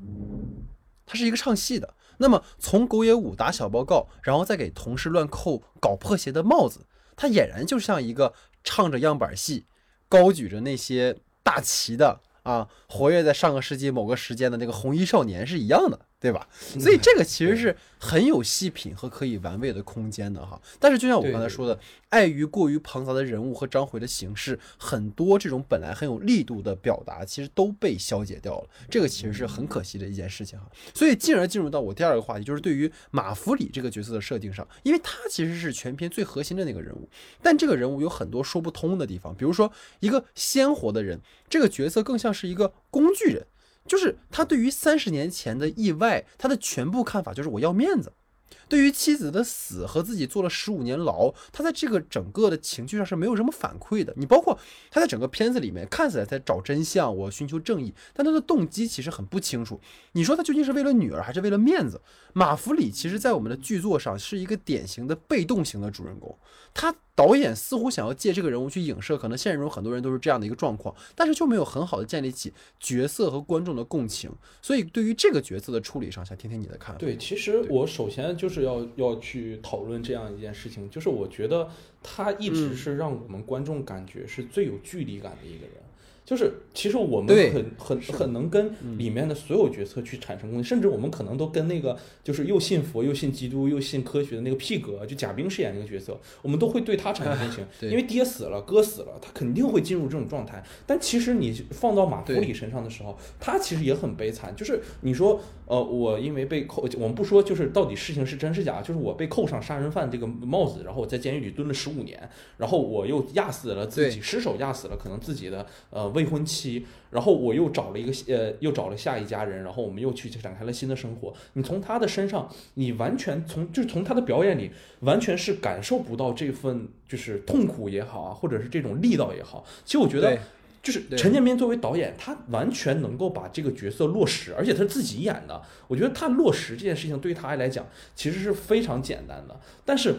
它是一个唱戏的。那么从狗野武打小报告，然后再给同事乱扣搞破鞋的帽子，他俨然就像一个唱着样板戏，高举着那些大旗的啊，活跃在上个世纪某个时间的那个红衣少年是一样的，对吧？所以这个其实是很有细品和可以玩味的空间的哈。但是就像我刚才说的，碍于过于庞杂的人物和章回的形式，很多这种本来很有力度的表达，其实都被消解掉了。这个其实是很可惜的一件事情哈。所以进而进入到我第二个话题，就是对于马弗里这个角色的设定上，因为他其实是全片最核心的那个人物，但这个人物有很多说不通的地方，比如说一个鲜活的人，这个角色更像是一个工具人。就是他对于三十年前的意外，他的全部看法就是我要面子。对于妻子的死和自己坐了十五年牢，他在这个整个的情绪上是没有什么反馈的。你包括他在整个片子里面看起来在找真相，我寻求正义，但他的动机其实很不清楚。你说他究竟是为了女儿还是为了面子？马弗里其实在我们的剧作上是一个典型的被动型的主人公，他导演似乎想要借这个人物去影射，可能现实中很多人都是这样的一个状况，但是就没有很好的建立起角色和观众的共情。所以对于这个角色的处理上，想听听你的看法。对，其实我首先就是要要去讨论这样一件事情，就是我觉得他一直嗯是让我们观众感觉是最有距离感的一个人。就是其实我们很很很能跟里面的所有角色去产生共鸣，甚至我们可能都跟那个就是又信佛又信基督又信科学的那个屁哥，就贾冰饰演那个角色，我们都会对他产生共情，因为爹死了，哥死了，他肯定会进入这种状态。但其实你放到马弗里身上的时候，他其实也很悲惨，就是你说呃，我因为被扣，我们不说就是到底事情是真是假，就是我被扣上杀人犯这个帽子，然后我在监狱里蹲了十五年，然后我又压死了自己，失手压死了可能自己的呃未婚妻，然后我又找了一个呃又找了下一家人，然后我们又去展开了新的生活。你从他的身上，你完全从就是从他的表演里，完全是感受不到这份就是痛苦也好啊，或者是这种力道也好。其实我觉得。就是陈建斌作为导演，他完全能够把这个角色落实，而且他自己演的。我觉得他落实这件事情对于他来讲其实是非常简单的，但是。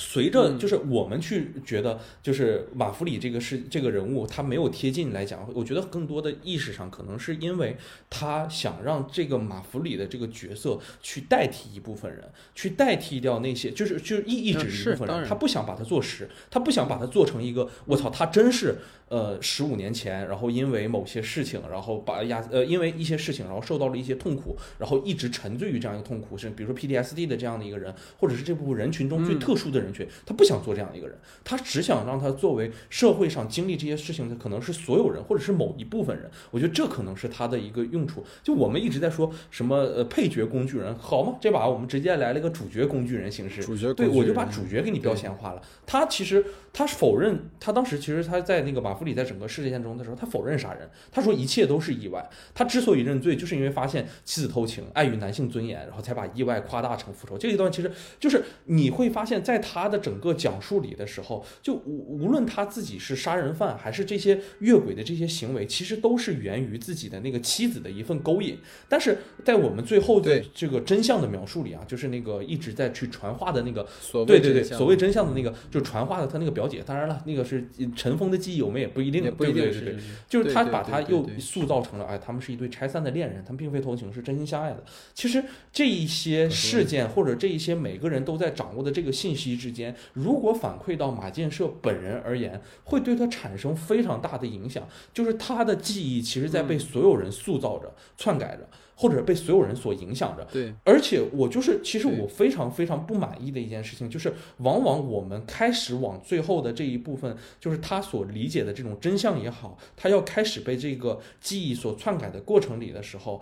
随着嗯。就是我们去觉得，就是马弗里这个是这个人物，他没有贴近来讲，我觉得更多的意识上可能是因为他想让这个马弗里的这个角色去代替一部分人，去代替掉那些就是就是一一直一部分人，他不想把它做实，他不想把它做成一个我操，他真是呃十五年前，然后因为某些事情，然后把压呃因为一些事情，然后受到了一些痛苦，然后一直沉醉于这样一个痛苦，是比如说 PTSD 的这样的一个人，或者是这部分人群中最嗯特殊的人群，他不想做这样一个人，他只想让他作为社会上经历这些事情的可能是所有人，或者是某一部分人，我觉得这可能是他的一个用处。就我们一直在说什么呃配角工具人，好吗？这把我们直接来了一个主角工具人形式，主角对，我就把工具人主角给你标签化了。他其实他否认，他当时其实他在那个马弗里在整个事件中的时候，他否认杀人，他说一切都是意外。他之所以认罪，就是因为发现妻子偷情，碍于男性尊严，然后才把意外夸大成复仇。这一段其实就是你会发现在他的整个讲述里的时候，就无无论他自己是杀人犯，还是这些越轨的这些行为，其实都是源于自己的那个妻子的一份勾引。但是在我们最后的对这个真相的描述里啊，就是那个一直在去传话的那个对对对，所谓真相的那个，就是传话的他那个表姐，当然了，那个是尘封的记忆，我们也不一定，也不一定是对对对对，就是他把他又塑造成了，哎，他们是一对拆散的恋人，他们并非偷情，是真心相爱的。其实这一些事件或者这一些每个人都在掌握的这个信息之间，如果反馈到马建设本人而言，会对他产生非常大的影响。就是他的记忆其实在被所有人塑造着、篡改着，或者被所有人所影响着。对而且我就是，其实我非常非常不满意的一件事情，就是往往我们开始往最后的这一部分，就是他所理解的这种真相也好，他要开始被这个记忆所篡改的过程里的时候，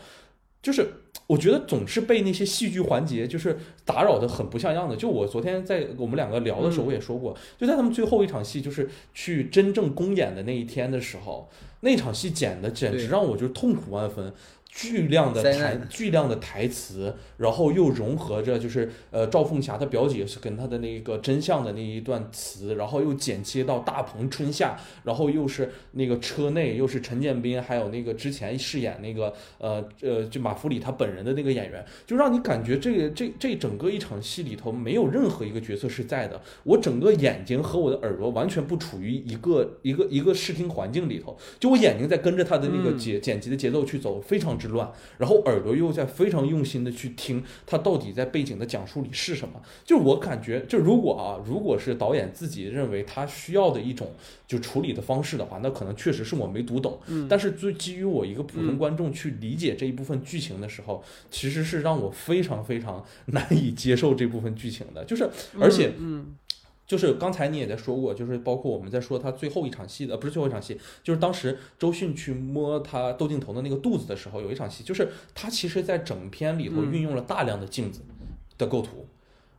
就是我觉得总是被那些戏剧环节就是打扰的很不像样的。就我昨天在我们两个聊的时候，我也说过，就在他们最后一场戏，就是去真正公演的那一天的时候，那场戏剪的简直让我就是痛苦万分。巨量的台巨量的台词，然后又融合着就是呃赵凤霞她表姐是跟她的那个真相的那一段词，然后又剪切到大鹏春夏，然后又是那个车内又是陈建斌，还有那个之前饰演那个呃呃就马弗里他本人的那个演员，就让你感觉这个这这整个一场戏里头没有任何一个角色是在的，我整个眼睛和我的耳朵完全不处于一个一个一个视听环境里头，就我眼睛在跟着他的那个嗯。剪剪辑的节奏去走，非常之乱，然后耳朵又在非常用心的去听他到底在背景的讲述里是什么。就我感觉，就如果啊，如果是导演自己认为他需要的一种就处理的方式的话，那可能确实是我没读懂。嗯但是最基于我一个普通嗯观众去理解这一部分剧情的时候，其实是让我非常非常难以接受这部分剧情的。就是而且嗯就是刚才你也在说过，就是包括我们在说他最后一场戏的，不是最后一场戏，就是当时周迅去摸他窦靖童的那个肚子的时候，有一场戏，就是他其实在整篇里头嗯运用了大量的镜子的构图。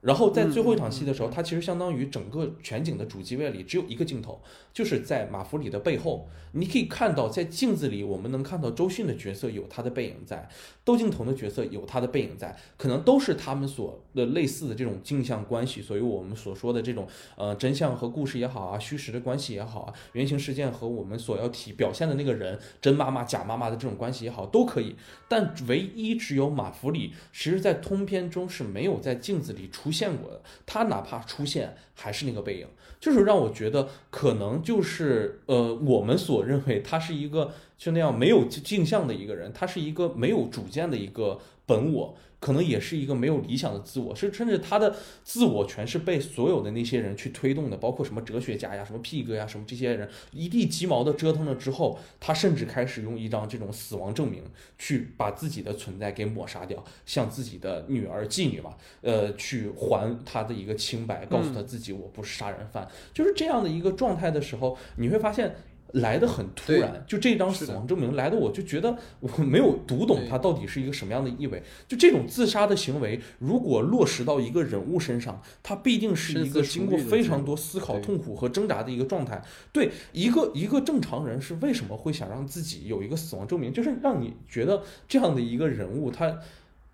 然后在最后一场戏的时候，它其实相当于整个全景的主机位里只有一个镜头，就是在马弗里的背后，你可以看到在镜子里，我们能看到周迅的角色有他的背影在，窦靖童的角色有他的背影在，可能都是他们所的类似的这种镜像关系，所以我们所说的这种呃真相和故事也好啊，虚实的关系也好啊，原型事件和我们所要体表现的那个人真妈妈假妈妈的这种关系也好，都可以。但唯一只有马弗里，其实在通篇中是没有在镜子里出现过的，他哪怕出现还是那个背影，就是让我觉得可能就是呃我们所认为他是一个就那样没有镜像的一个人，他是一个没有主见的一个。本我。可能也是一个没有理想的自我，是甚至他的自我全是被所有的那些人去推动的，包括什么哲学家呀、什么屁哥呀、什么这些人一地鸡毛的折腾了之后，他甚至开始用一张这种死亡证明去把自己的存在给抹杀掉，向自己的女儿妓女嘛，呃，去还他的一个清白，告诉他自己我不是杀人犯，就是这样的一个状态的时候，你会发现。来的很突然，就这张死亡证明来的，我就觉得我没有读懂它到底是一个什么样的意味。就这种自杀的行为，如果落实到一个人物身上，他必定是一个经过非常多思考、痛苦和挣扎的一个状态。对一个一个正常人是为什么会想让自己有一个死亡证明？就是让你觉得这样的一个人物他。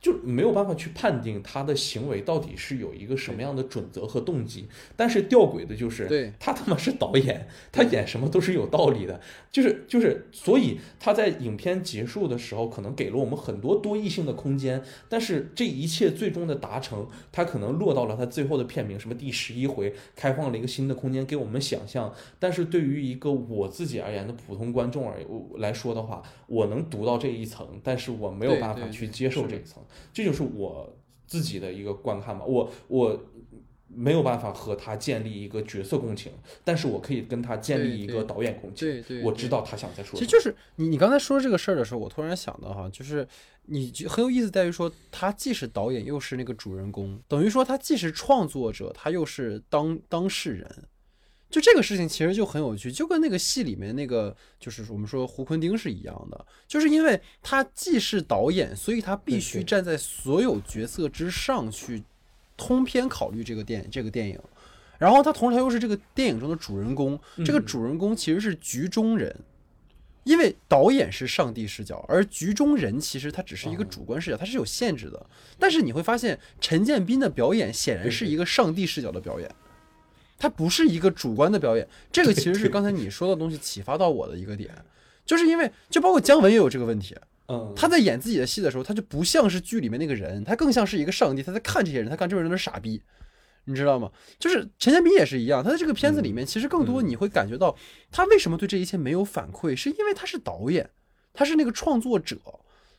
就没有办法去判定他的行为到底是有一个什么样的准则和动机，但是吊诡的就是，对。他他妈是导演，他演什么都是有道理的，就是就是，所以他在影片结束的时候，可能给了我们很多多异性的空间，但是这一切最终的达成，他可能落到了他最后的片名，什么第十一回，开放了一个新的空间给我们想象，但是对于一个我自己而言的普通观众而来说的话，我能读到这一层，但是我没有办法去接受这一层。这就是我自己的一个观看吧，我我没有办法和他建立一个角色共情，但是我可以跟他建立一个导演共情。对对，我知道他想在说。其实就是你你刚才说这个事儿的时候，我突然想到哈，就是你很有意思在于说，他既是导演又是那个主人公，等于说他既是创作者，他又是当当事人。就这个事情其实就很有趣，就跟那个戏里面那个就是我们说胡坤丁是一样的，就是因为他既是导演，所以他必须站在所有角色之上去通篇考虑这个电这个电影，然后他同时他又是这个电影中的主人公，这个主人公其实是局中人，因为导演是上帝视角，而局中人其实他只是一个主观视角，他是有限制的。但是你会发现陈建斌的表演显然是一个上帝视角的表演。它不是一个主观的表演，这个其实是刚才你说的东西启发到我的一个点，就是因为就包括姜文也有这个问题，嗯，他在演自己的戏的时候，他就不像是剧里面那个人，他更像是一个上帝，他在看这些人，他看这些人都是傻逼，你知道吗？就是陈建斌也是一样，他在这个片子里面，其实更多你会感觉到他为什么对这一切没有反馈，是因为他是导演，他是那个创作者，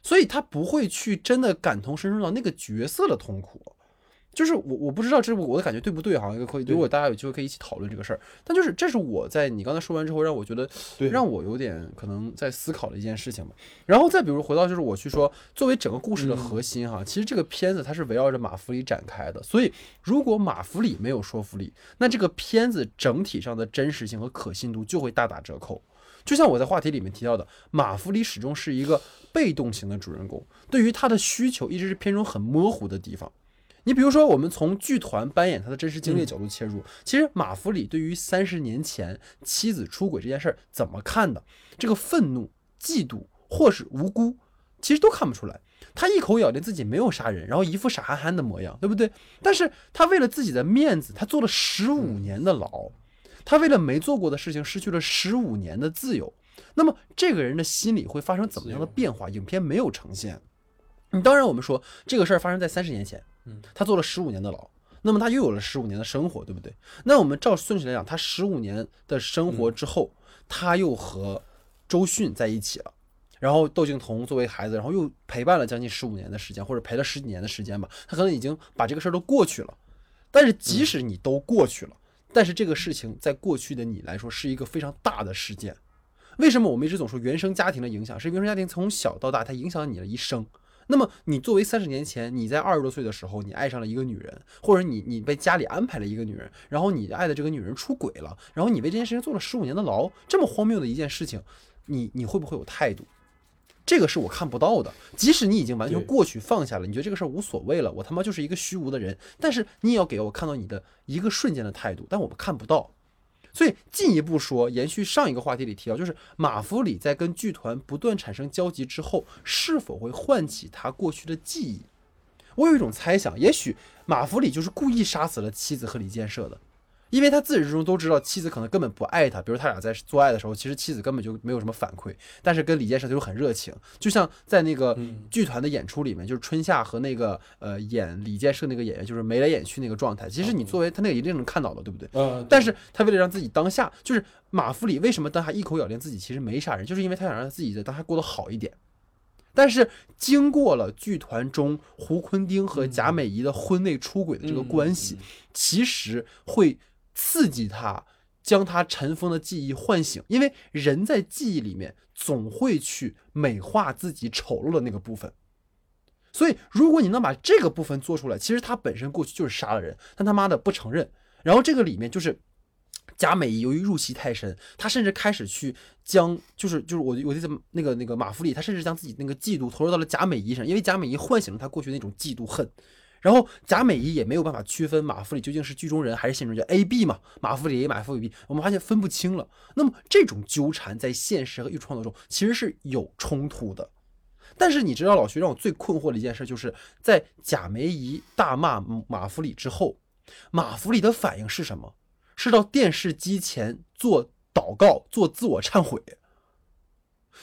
所以他不会去真的感同身受到那个角色的痛苦。就是我我不知道这是我的感觉对不对哈？可以，如果大家有机会可以一起讨论这个事儿。但就是这是我在你刚才说完之后，让我觉得让我有点可能在思考的一件事情吧。然后再比如回到就是我去说，作为整个故事的核心哈，其实这个片子它是围绕着马弗里展开的。所以如果马弗里没有说服力，那这个片子整体上的真实性和可信度就会大打折扣。就像我在话题里面提到的，马弗里始终是一个被动型的主人公，对于他的需求一直是片中很模糊的地方。你比如说，我们从剧团扮演他的真实经历角度切入，其实马弗里对于三十年前妻子出轨这件事儿怎么看的？这个愤怒、嫉妒或是无辜，其实都看不出来。他一口咬定自己没有杀人，然后一副傻憨憨的模样，对不对？但是他为了自己的面子，他做了十五年的牢，他为了没做过的事情失去了十五年的自由。那么这个人的心理会发生怎么样的变化？影片没有呈现。你当然，我们说这个事儿发生在三十年前。嗯，他坐了十五年的牢，那么他又有了十五年的生活，对不对？那我们照顺序来讲，他十五年的生活之后，他又和周迅在一起了，然后窦靖童作为孩子，然后又陪伴了将近十五年的时间，或者陪了十几年的时间吧，他可能已经把这个事儿都过去了。但是即使你都过去了，但是这个事情在过去的你来说是一个非常大的事件。为什么我们一直总说原生家庭的影响？是原生家庭从小到大，它影响了你的一生。那么，你作为三十年前你在二十多岁的时候，你爱上了一个女人，或者你你被家里安排了一个女人，然后你爱的这个女人出轨了，然后你为这件事情坐了十五年的牢，这么荒谬的一件事情，你你会不会有态度？这个是我看不到的。即使你已经完全过去放下了，你觉得这个事儿无所谓了，我他妈就是一个虚无的人，但是你也要给我看到你的一个瞬间的态度，但我们看不到。所以进一步说，延续上一个话题里提到，就是马弗里在跟剧团不断产生交集之后，是否会唤起他过去的记忆？我有一种猜想，也许马弗里就是故意杀死了妻子和李建设的。因为他自始至终都知道妻子可能根本不爱他，比如他俩在做爱的时候，其实妻子根本就没有什么反馈，但是跟李建设就很热情，就像在那个剧团的演出里面，就是春夏和那个呃演李建设那个演员就是眉来眼去那个状态，其实你作为他那个一定能看到的，对不对？嗯。但是他为了让自己当下，就是马弗里为什么当下一口咬定自己其实没杀人，就是因为他想让自己在当下过得好一点。但是经过了剧团中胡坤丁和贾美仪的婚内出轨的这个关系，其实会刺激他将他尘封的记忆唤醒，因为人在记忆里面总会去美化自己丑陋的那个部分。所以，如果你能把这个部分做出来，其实他本身过去就是杀了人，但他妈的不承认。然后这个里面就是贾美仪由于入戏太深，他甚至开始去将就是就是我我记得那个那个马弗里，他甚至将自己那个嫉妒投入到了贾美仪上，因为贾美仪唤醒了他过去那种嫉妒恨。然后贾美仪也没有办法区分马弗里究竟是剧中人还是现实人，叫 A B 嘛，马弗里 A 马弗里 B，我们发现分不清了。那么这种纠缠在现实和艺术创作中其实是有冲突的。但是你知道老徐让我最困惑的一件事，就是在贾梅姨大骂马弗里之后，马弗里的反应是什么？是到电视机前做祷告、做自我忏悔。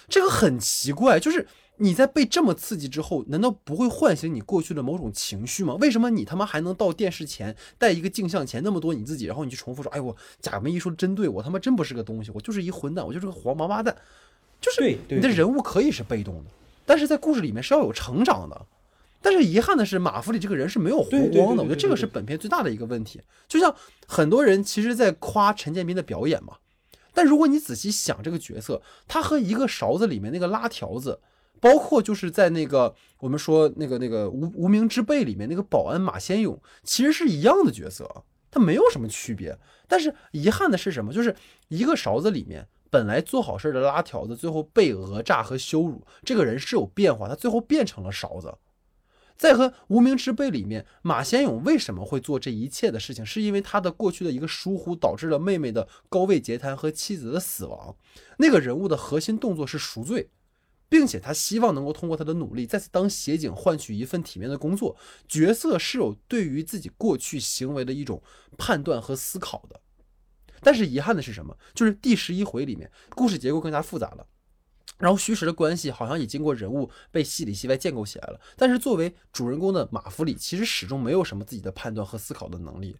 这个很奇怪，就是你在被这么刺激之后，难道不会唤醒你过去的某种情绪吗？为什么你他妈还能到电视前带一个镜像前那么多你自己，然后你去重复说：“哎我贾梅一说真对，我他妈真不是个东西，我就是一混蛋，我就是个黄毛八蛋。”就是你的人物可以是被动的。但是在故事里面是要有成长的，但是遗憾的是马弗里这个人是没有弧光的，我觉得这个是本片最大的一个问题。就像很多人其实，在夸陈建斌的表演嘛，但如果你仔细想这个角色，他和一个勺子里面那个拉条子，包括就是在那个我们说那个那个无无名之辈里面那个保安马先勇，其实是一样的角色，他没有什么区别。但是遗憾的是什么？就是一个勺子里面。本来做好事的拉条子，最后被讹诈和羞辱。这个人是有变化，他最后变成了勺子。在和无名之辈里面，马先勇为什么会做这一切的事情？是因为他的过去的一个疏忽，导致了妹妹的高位截瘫和妻子的死亡。那个人物的核心动作是赎罪，并且他希望能够通过他的努力，再次当协警，换取一份体面的工作。角色是有对于自己过去行为的一种判断和思考的。但是遗憾的是什么？就是第十一回里面，故事结构更加复杂了，然后虚实的关系好像也经过人物被戏里戏外建构起来了。但是作为主人公的马弗里，其实始终没有什么自己的判断和思考的能力。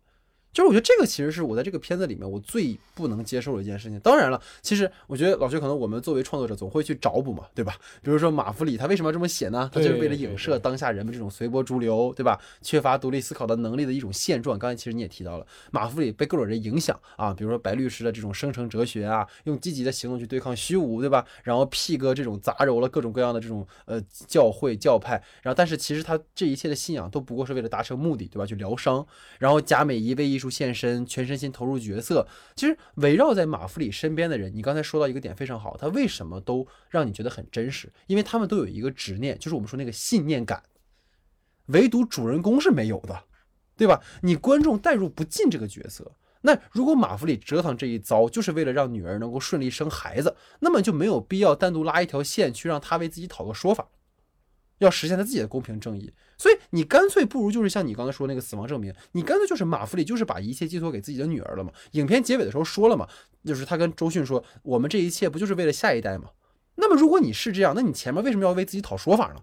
就是我觉得这个其实是我在这个片子里面我最不能接受的一件事情。当然了，其实我觉得老薛可能我们作为创作者总会去找补嘛，对吧？比如说马弗里他为什么要这么写呢？他就是为了影射当下人们这种随波逐流，对吧？缺乏独立思考的能力的一种现状。刚才其实你也提到了，马弗里被各种人影响啊，比如说白律师的这种生成哲学啊，用积极的行动去对抗虚无，对吧？然后 P 哥这种杂糅了各种各样的这种呃教会教派，然后但是其实他这一切的信仰都不过是为了达成目的，对吧？去疗伤。然后贾美仪为艺术献身，全。身心投入角色，其实围绕在马弗里身边的人，你刚才说到一个点非常好，他为什么都让你觉得很真实？因为他们都有一个执念，就是我们说那个信念感，唯独主人公是没有的，对吧？你观众代入不进这个角色。那如果马弗里折腾这一遭，就是为了让女儿能够顺利生孩子，那么就没有必要单独拉一条线去让他为自己讨个说法。要实现他自己的公平正义，所以你干脆不如就是像你刚才说那个死亡证明，你干脆就是马弗里就是把一切寄托给自己的女儿了嘛。影片结尾的时候说了嘛，就是他跟周迅说，我们这一切不就是为了下一代吗？那么如果你是这样，那你前面为什么要为自己讨说法呢？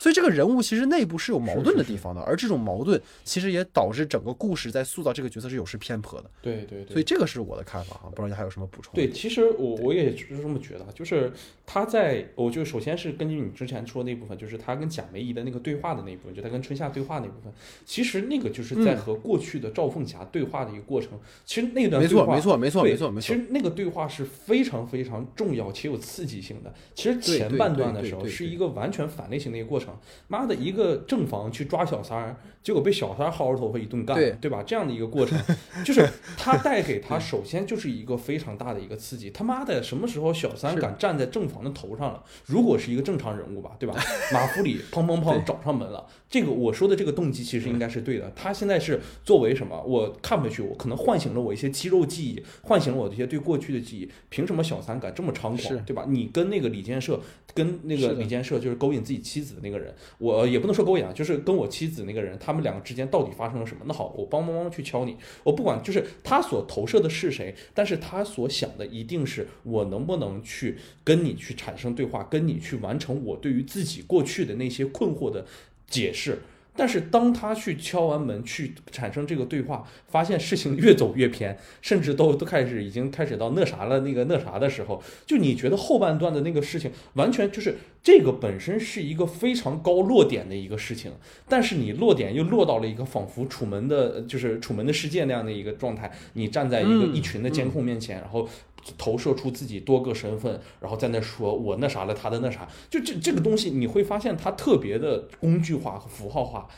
所以这个人物其实内部是有矛盾的地方的，而这种矛盾其实也导致整个故事在塑造这个角色是有失偏颇的。对对对，所以这个是我的看法啊，不知道你还有什么补充？对，其实我我也是这么觉得，就是他在，我就首先是根据你之前说那部分，就是他跟贾梅姨的那个对话的那部分，就他跟春夏对话那部分，其实那个就是在和过去的赵凤霞对话的一个过程。其实那段对话，没错没错没错没错，其实那个对话是非常非常重要且有刺激性的。其实前半段的时候是一个完全反类型的一个过程，妈的一。个正房去抓小三儿，结果被小三薅着头发一顿干，对吧？这样的一个过程，就是他带给他首先就是一个非常大的一个刺激。他妈的，什么时候小三敢站在正房的头上了？如果是一个正常人物吧，对吧？马弗里砰砰砰找上门了。这个我说的这个动机其实应该是对的。他现在是作为什么？我看回去，我可能唤醒了我一些肌肉记忆，唤醒了我这些对过去的记忆。凭什么小三敢这么猖狂，对吧？你跟那个李建设，跟那个李建设就是勾引自己妻子的那个人，我也不能说勾引啊，就是跟我妻子那个人，他们两个之间到底发生了什么？那好，我帮帮帮去敲你，我不管，就是他所投射的是谁，但是他所想的一定是我能不能去跟你去产生对话，跟你去完成我对于自己过去的那些困惑的。解释，但是当他去敲完门，去产生这个对话，发现事情越走越偏，甚至都都开始已经开始到那啥了，那个那啥的时候，就你觉得后半段的那个事情，完全就是这个本身是一个非常高落点的一个事情，但是你落点又落到了一个仿佛楚门的，就是楚门的世界那样的一个状态，你站在一个一群的监控面前，然后。投射出自己多个身份，然后在那说我那啥了，他的那啥，就这这个东西，你会发现它特别的工具化和符号化。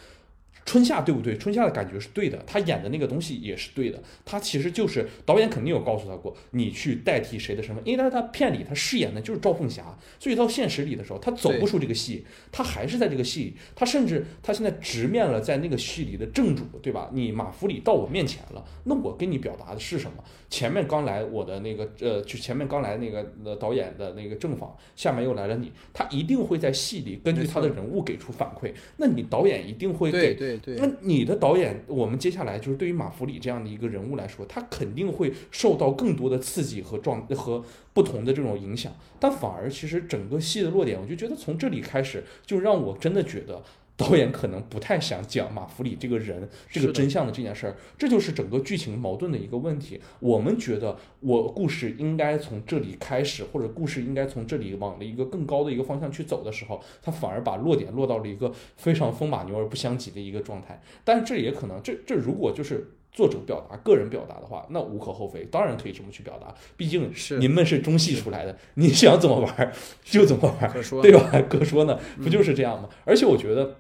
春夏对不对？春夏的感觉是对的，他演的那个东西也是对的。他其实就是导演肯定有告诉他过，你去代替谁的身份，因为他他片里他饰演的就是赵凤霞，所以到现实里的时候，他走不出这个戏，他还是在这个戏里。他甚至他现在直面了在那个戏里的正主，对吧？你马福里到我面前了，那我跟你表达的是什么？前面刚来我的那个呃，就前面刚来那个呃导演的那个正访，下面又来了你，他一定会在戏里根据他的人物给出反馈。那你导演一定会给。对对那你的导演，我们接下来就是对于马弗里这样的一个人物来说，他肯定会受到更多的刺激和状和不同的这种影响，但反而其实整个戏的落点，我就觉得从这里开始，就让我真的觉得。导演可能不太想讲马弗里这个人这个真相的这件事儿，这就是整个剧情矛盾的一个问题。我们觉得我故事应该从这里开始，或者故事应该从这里往了一个更高的一个方向去走的时候，他反而把落点落到了一个非常风马牛而不相及的一个状态。但是这也可能，这这如果就是作者表达个人表达的话，那无可厚非，当然可以这么去表达。毕竟是您们是中戏出来的，你想怎么玩就怎么玩，对吧？可说呢，不就是这样吗？而且我觉得。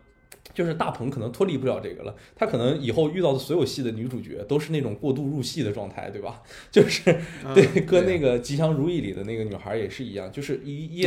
就是大鹏可能脱离不了这个了，他可能以后遇到的所有戏的女主角都是那种过度入戏的状态，对吧？就是对，跟那个《吉祥如意》里的那个女孩也是一样，就是一一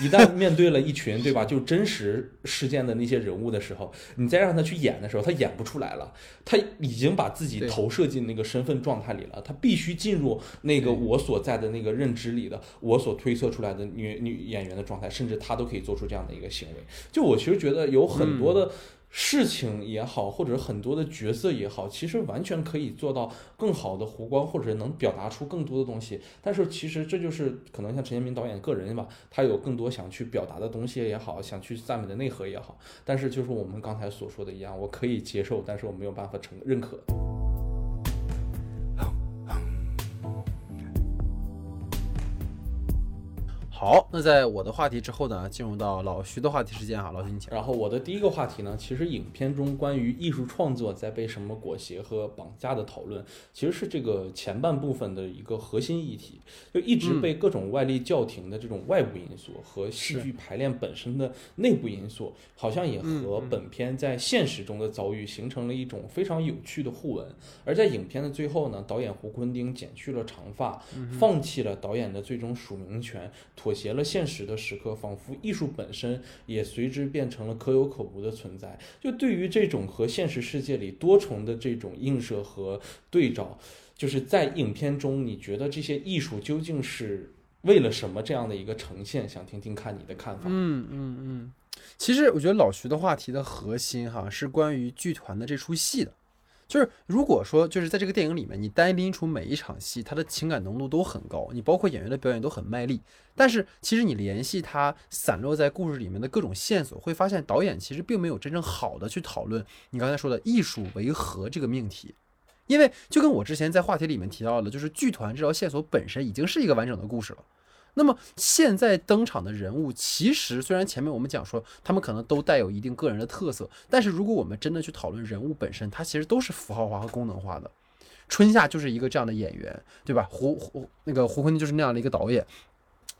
一旦面对了一群，对吧？就真实事件的那些人物的时候，你再让他去演的时候，他演不出来了，他已经把自己投射进那个身份状态里了，他必须进入那个我所在的那个认知里的，我所推测出来的女女演员的状态，甚至他都可以做出这样的一个行为。就我其实觉得有很多的。事情也好，或者很多的角色也好，其实完全可以做到更好的弧光，或者能表达出更多的东西。但是其实这就是可能像陈建斌导演个人吧，他有更多想去表达的东西也好，想去赞美的内核也好。但是就是我们刚才所说的一样，我可以接受，但是我没有办法承认可。好，那在我的话题之后呢，进入到老徐的话题时间哈，老徐你请。然后我的第一个话题呢，其实影片中关于艺术创作在被什么裹挟和绑架的讨论，其实是这个前半部分的一个核心议题，就一直被各种外力叫停的这种外部因素和戏剧排练本身的内部因素，好像也和本片在现实中的遭遇形成了一种非常有趣的互文。而在影片的最后呢，导演胡坤丁剪去了长发，放弃了导演的最终署名权，妥。妥协了现实的时刻，仿佛艺术本身也随之变成了可有可无的存在。就对于这种和现实世界里多重的这种映射和对照，就是在影片中，你觉得这些艺术究竟是为了什么这样的一个呈现？想听听看你的看法。嗯嗯嗯，其实我觉得老徐的话题的核心哈是关于剧团的这出戏的。就是如果说就是在这个电影里面，你单拎出每一场戏，它的情感浓度都很高，你包括演员的表演都很卖力。但是其实你联系它散落在故事里面的各种线索，会发现导演其实并没有真正好的去讨论你刚才说的艺术为何这个命题。因为就跟我之前在话题里面提到的，就是剧团这条线索本身已经是一个完整的故事了。那么现在登场的人物，其实虽然前面我们讲说他们可能都带有一定个人的特色，但是如果我们真的去讨论人物本身，它其实都是符号化和功能化的。春夏就是一个这样的演员，对吧？胡胡那个胡坤就是那样的一个导演，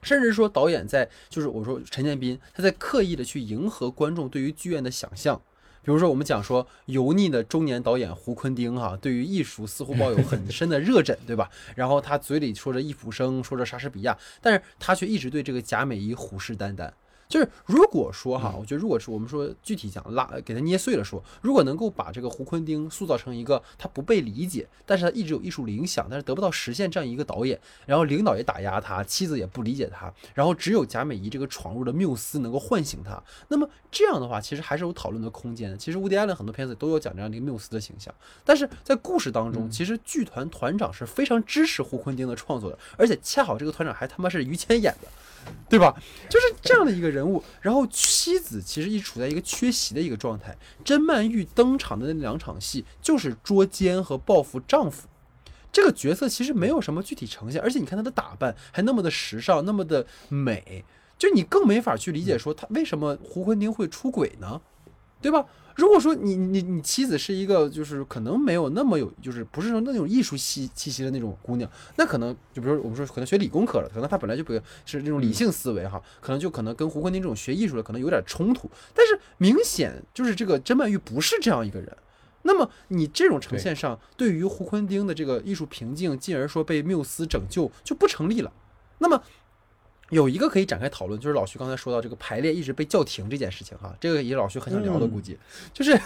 甚至说导演在就是我说陈建斌他在刻意的去迎合观众对于剧院的想象。比如说，我们讲说油腻的中年导演胡坤丁哈，对于艺术似乎抱有很深的热忱，对吧？然后他嘴里说着易卜生，说着莎士比亚，但是他却一直对这个贾美仪虎视眈眈。就是如果说哈，我觉得如果是我们说具体讲拉给他捏碎了说，如果能够把这个胡坤丁塑造成一个他不被理解，但是他一直有艺术理想，但是得不到实现这样一个导演，然后领导也打压他，妻子也不理解他，然后只有贾美仪这个闯入的缪斯能够唤醒他，那么这样的话其实还是有讨论的空间。其实乌迪安的很多片子都有讲这样的一个缪斯的形象，但是在故事当中，其实剧团团长是非常支持胡坤丁的创作的，而且恰好这个团长还他妈是于谦演的，对吧？就是这样的一个人。物，然后妻子其实一直处在一个缺席的一个状态。甄曼玉登场的那两场戏就是捉奸和报复丈夫，这个角色其实没有什么具体呈现，而且你看她的打扮还那么的时尚，那么的美，就你更没法去理解说她为什么胡坤丁会出轨呢，对吧？如果说你你你妻子是一个就是可能没有那么有就是不是说那种艺术气气息的那种姑娘，那可能就比如说我们说可能学理工科了，可能她本来就不是那种理性思维哈，可能就可能跟胡坤丁这种学艺术的可能有点冲突。但是明显就是这个甄曼玉不是这样一个人，那么你这种呈现上对于胡坤丁的这个艺术瓶颈，进而说被缪斯拯救就不成立了。那么。有一个可以展开讨论，就是老徐刚才说到这个排练一直被叫停这件事情哈，这个也是老徐很想聊的，估计就是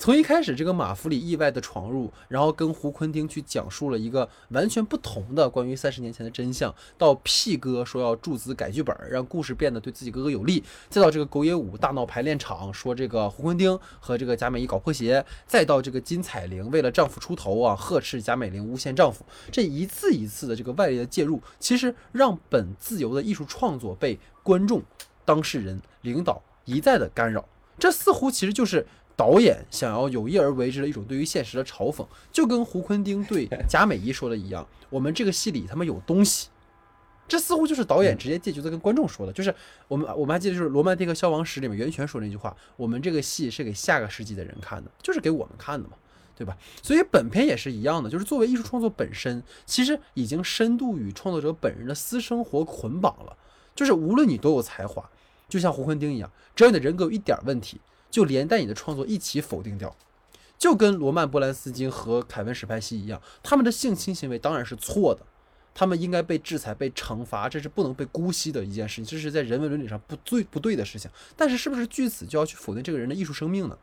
从一开始这个马弗里意外的闯入，然后跟胡坤丁去讲述了一个完全不同的关于三十年前的真相，到屁哥说要注资改剧本，让故事变得对自己哥哥有利，再到这个狗野武大闹排练场，说这个胡坤丁和这个贾美仪搞破鞋，再到这个金彩玲为了丈夫出头啊，呵斥贾美玲诬陷丈夫，这一次一次的这个外力的介入，其实让本自由的艺术。创作被观众、当事人、领导一再的干扰，这似乎其实就是导演想要有意而为之的一种对于现实的嘲讽，就跟胡坤丁对贾美仪说的一样：“我们这个戏里他妈有东西。”这似乎就是导演直接借角色跟观众说的，就是我们我们还记得就是《罗曼蒂克消亡史》里面袁泉说那句话：“我们这个戏是给下个世纪的人看的，就是给我们看的嘛。”对吧？所以本片也是一样的，就是作为艺术创作本身，其实已经深度与创作者本人的私生活捆绑了。就是无论你多有才华，就像胡坤丁一样，只要你的人格有一点问题，就连带你的创作一起否定掉。就跟罗曼·波兰斯基和凯文·史派西一样，他们的性侵行为当然是错的，他们应该被制裁、被惩罚，这是不能被姑息的一件事情，这是在人文伦理上不对不对的事情。但是，是不是据此就要去否定这个人的艺术生命呢？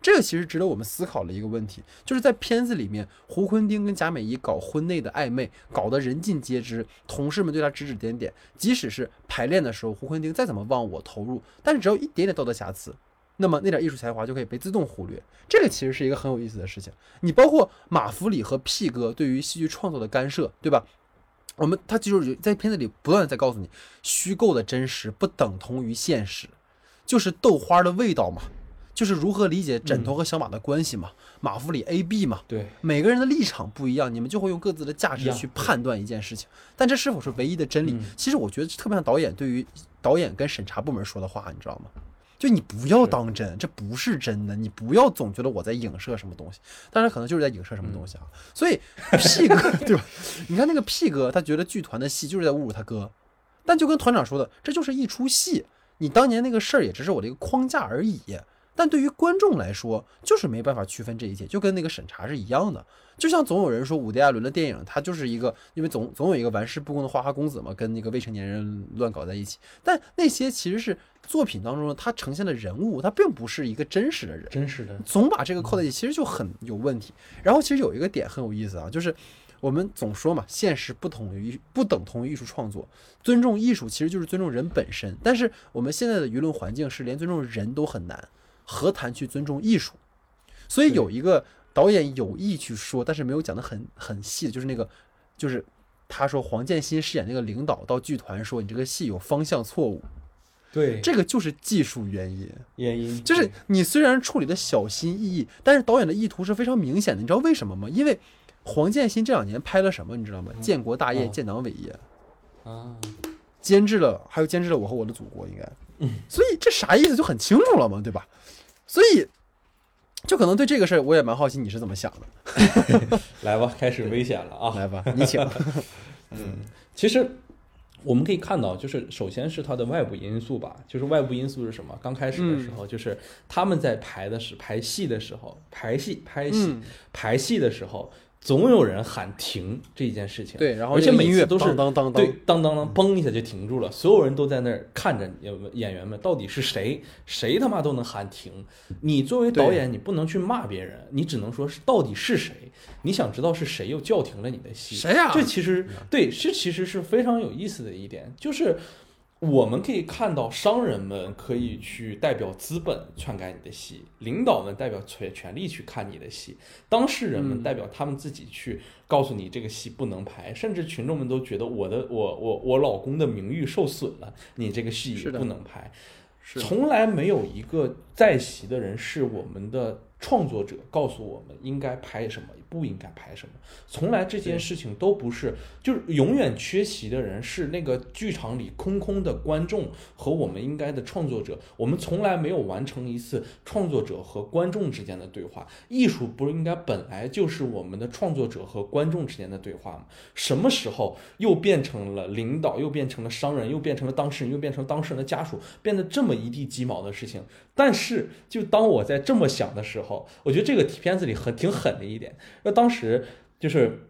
这个其实值得我们思考的一个问题，就是在片子里面，胡坤丁跟贾美仪搞婚内的暧昧，搞得人尽皆知，同事们对他指指点点。即使是排练的时候，胡坤丁再怎么忘我投入，但是只要一点点道德瑕疵，那么那点艺术才华就可以被自动忽略。这个其实是一个很有意思的事情。你包括马弗里和屁哥对于戏剧创作的干涉，对吧？我们他就是在片子里不断的在告诉你，虚构的真实不等同于现实，就是豆花的味道嘛。就是如何理解枕头和小马的关系嘛？马弗里 A B 嘛？对，每个人的立场不一样，你们就会用各自的价值去判断一件事情。但这是否是唯一的真理？其实我觉得特别像导演对于导演跟审查部门说的话，你知道吗？就你不要当真，这不是真的。你不要总觉得我在影射什么东西，当然可能就是在影射什么东西啊。所以屁哥 对吧？你看那个屁哥，他觉得剧团的戏就是在侮辱他哥，但就跟团长说的，这就是一出戏。你当年那个事儿也只是我的一个框架而已。但对于观众来说，就是没办法区分这一切，就跟那个审查是一样的。就像总有人说伍迪·艾伦的电影，他就是一个，因为总总有一个玩世不恭的花花公子嘛，跟那个未成年人乱搞在一起。但那些其实是作品当中他呈现的人物，他并不是一个真实的人，真实的。总把这个扣在一起，其实就很有问题。然后其实有一个点很有意思啊，就是我们总说嘛，现实不同于不等同于艺术创作，尊重艺术其实就是尊重人本身。但是我们现在的舆论环境是连尊重人都很难。何谈去尊重艺术？所以有一个导演有意去说，但是没有讲的很很细，就是那个，就是他说黄建新饰演那个领导到剧团说你这个戏有方向错误，对，这个就是技术原因，原因就是你虽然处理的小心翼翼，但是导演的意图是非常明显的。你知道为什么吗？因为黄建新这两年拍了什么？你知道吗？建国大业、建党伟业啊，监制了，还有监制了《我和我的祖国》，应该，嗯，所以这啥意思就很清楚了嘛，对吧？所以，就可能对这个事儿，我也蛮好奇你是怎么想的。来吧，开始危险了啊！来吧，你请。嗯，其实我们可以看到，就是首先是它的外部因素吧。就是外部因素是什么？刚开始的时候，就是他们在排的是排戏的时候，排戏、拍戏、排戏的时候。总有人喊停这一件事情，对，然后而且每次都是当当当对当当当嘣一下就停住了，所有人都在那儿看着演员们到底是谁，谁他妈都能喊停。你作为导演，你不能去骂别人，你只能说是到底是谁。你想知道是谁又叫停了你的戏？谁呀？这其实对，这其实是非常有意思的一点，就是。我们可以看到，商人们可以去代表资本篡改你的戏，领导们代表权权力去看你的戏，当事人们代表他们自己去告诉你这个戏不能拍，甚至群众们都觉得我的我我我老公的名誉受损了，你这个戏不能拍。从来没有一个在席的人是我们的创作者告诉我们应该拍什么，不应该拍什么。从来这件事情都不是，就是永远缺席的人是那个剧场里空空的观众和我们应该的创作者。我们从来没有完成一次创作者和观众之间的对话。艺术不是应该本来就是我们的创作者和观众之间的对话吗？什么时候又变成了领导，又变成了商人，又变成了当事人，又变成当事人的家属，变得这么一地鸡毛的事情？但是，就当我在这么想的时候，我觉得这个片子里很挺狠的一点。那当时就是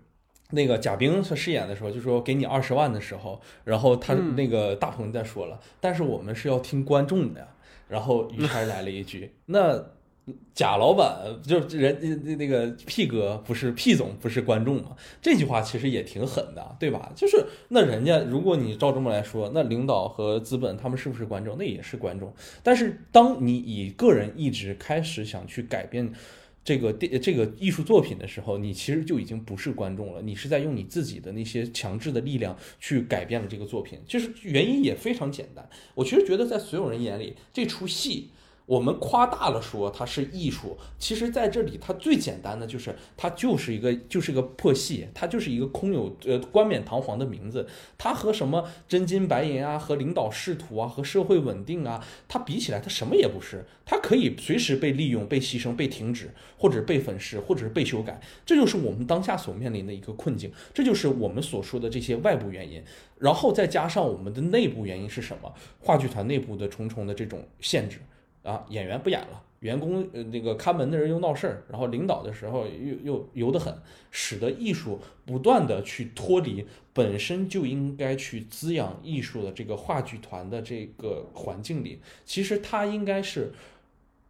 那个贾冰他饰演的时候，就说给你二十万的时候，然后他嗯那个大鹏在说了，但是我们是要听观众的呀。然后于谦来了一句，那。贾老板就是人那那个屁哥不是屁总不是观众吗？这句话其实也挺狠的，对吧？就是那人家如果你照这么来说，那领导和资本他们是不是观众？那也是观众。但是当你以个人意志开始想去改变这个电这个艺术作品的时候，你其实就已经不是观众了，你是在用你自己的那些强制的力量去改变了这个作品。就是原因也非常简单，我其实觉得在所有人眼里，这出戏。我们夸大了说它是艺术，其实在这里它最简单的就是它就是一个就是一个破戏，它就是一个空有呃冠冕堂皇的名字，它和什么真金白银啊，和领导仕途啊，和社会稳定啊，它比起来它什么也不是，它可以随时被利用、被牺牲、被停止，或者被粉饰，或者是被修改，这就是我们当下所面临的一个困境，这就是我们所说的这些外部原因，然后再加上我们的内部原因是什么？话剧团内部的重重的这种限制。啊，演员不演了，员工呃那个看门的人又闹事儿，然后领导的时候又又油得很，使得艺术不断的去脱离本身就应该去滋养艺术的这个话剧团的这个环境里，其实它应该是。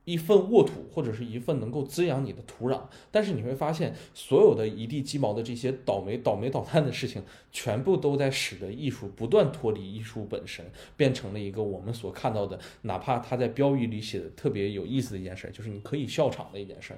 一份沃土或者是一份能够滋养你的土壤，但是你会发现，所有的一地鸡毛的这些倒霉、倒霉、倒蛋的事情，全部都在使得艺术不断脱离艺术本身，变成了一个我们所看到的，哪怕他在标语里写的特别有意思的一件事，就是你可以笑场的一件事。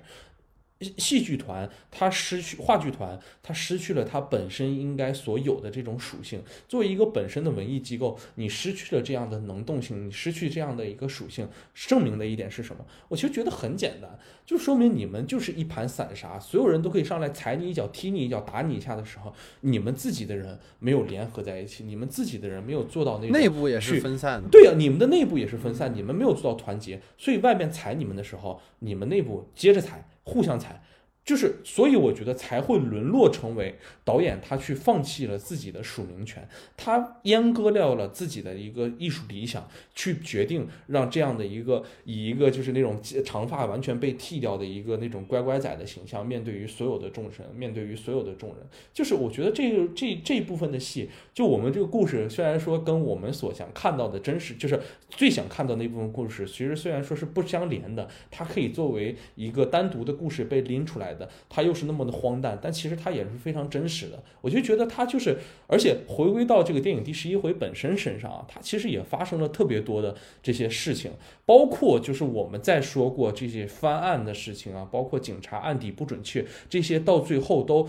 戏戏剧团它失去话剧团，它失去了它本身应该所有的这种属性。作为一个本身的文艺机构，你失去了这样的能动性，你失去这样的一个属性，证明的一点是什么？我其实觉得很简单，就说明你们就是一盘散沙，所有人都可以上来踩你一脚、踢你一脚、打你一下的时候，你们自己的人没有联合在一起，你们自己的人没有做到那种内部也是分散的。对呀、你们的内部也是分散，你们没有做到团结，所以外面踩你们的时候，你们内部接着踩，互相踩，就是所以我觉得才会沦落成为导演他去放弃了自己的署名权，他阉割掉了自己的一个艺术理想，去决定让这样的一个以一个就是那种长发完全被剃掉的一个那种乖乖仔的形象，面对于所有的众生，面对于所有的众人，就是我觉得这个这这一部分的戏，就我们这个故事虽然说跟我们所想看到的真实，就是最想看到那部分故事，其实虽然说是不相连的，它可以作为一个单独的故事被拎出来的，它又是那么的荒诞，但其实它也是非常真实的。我就觉得它就是，而且回归到这个电影第十一回本身身上啊，它其实也发生了特别多的这些事情，包括就是我们在说过这些翻案的事情啊，包括警察案底不准确，这些到最后都。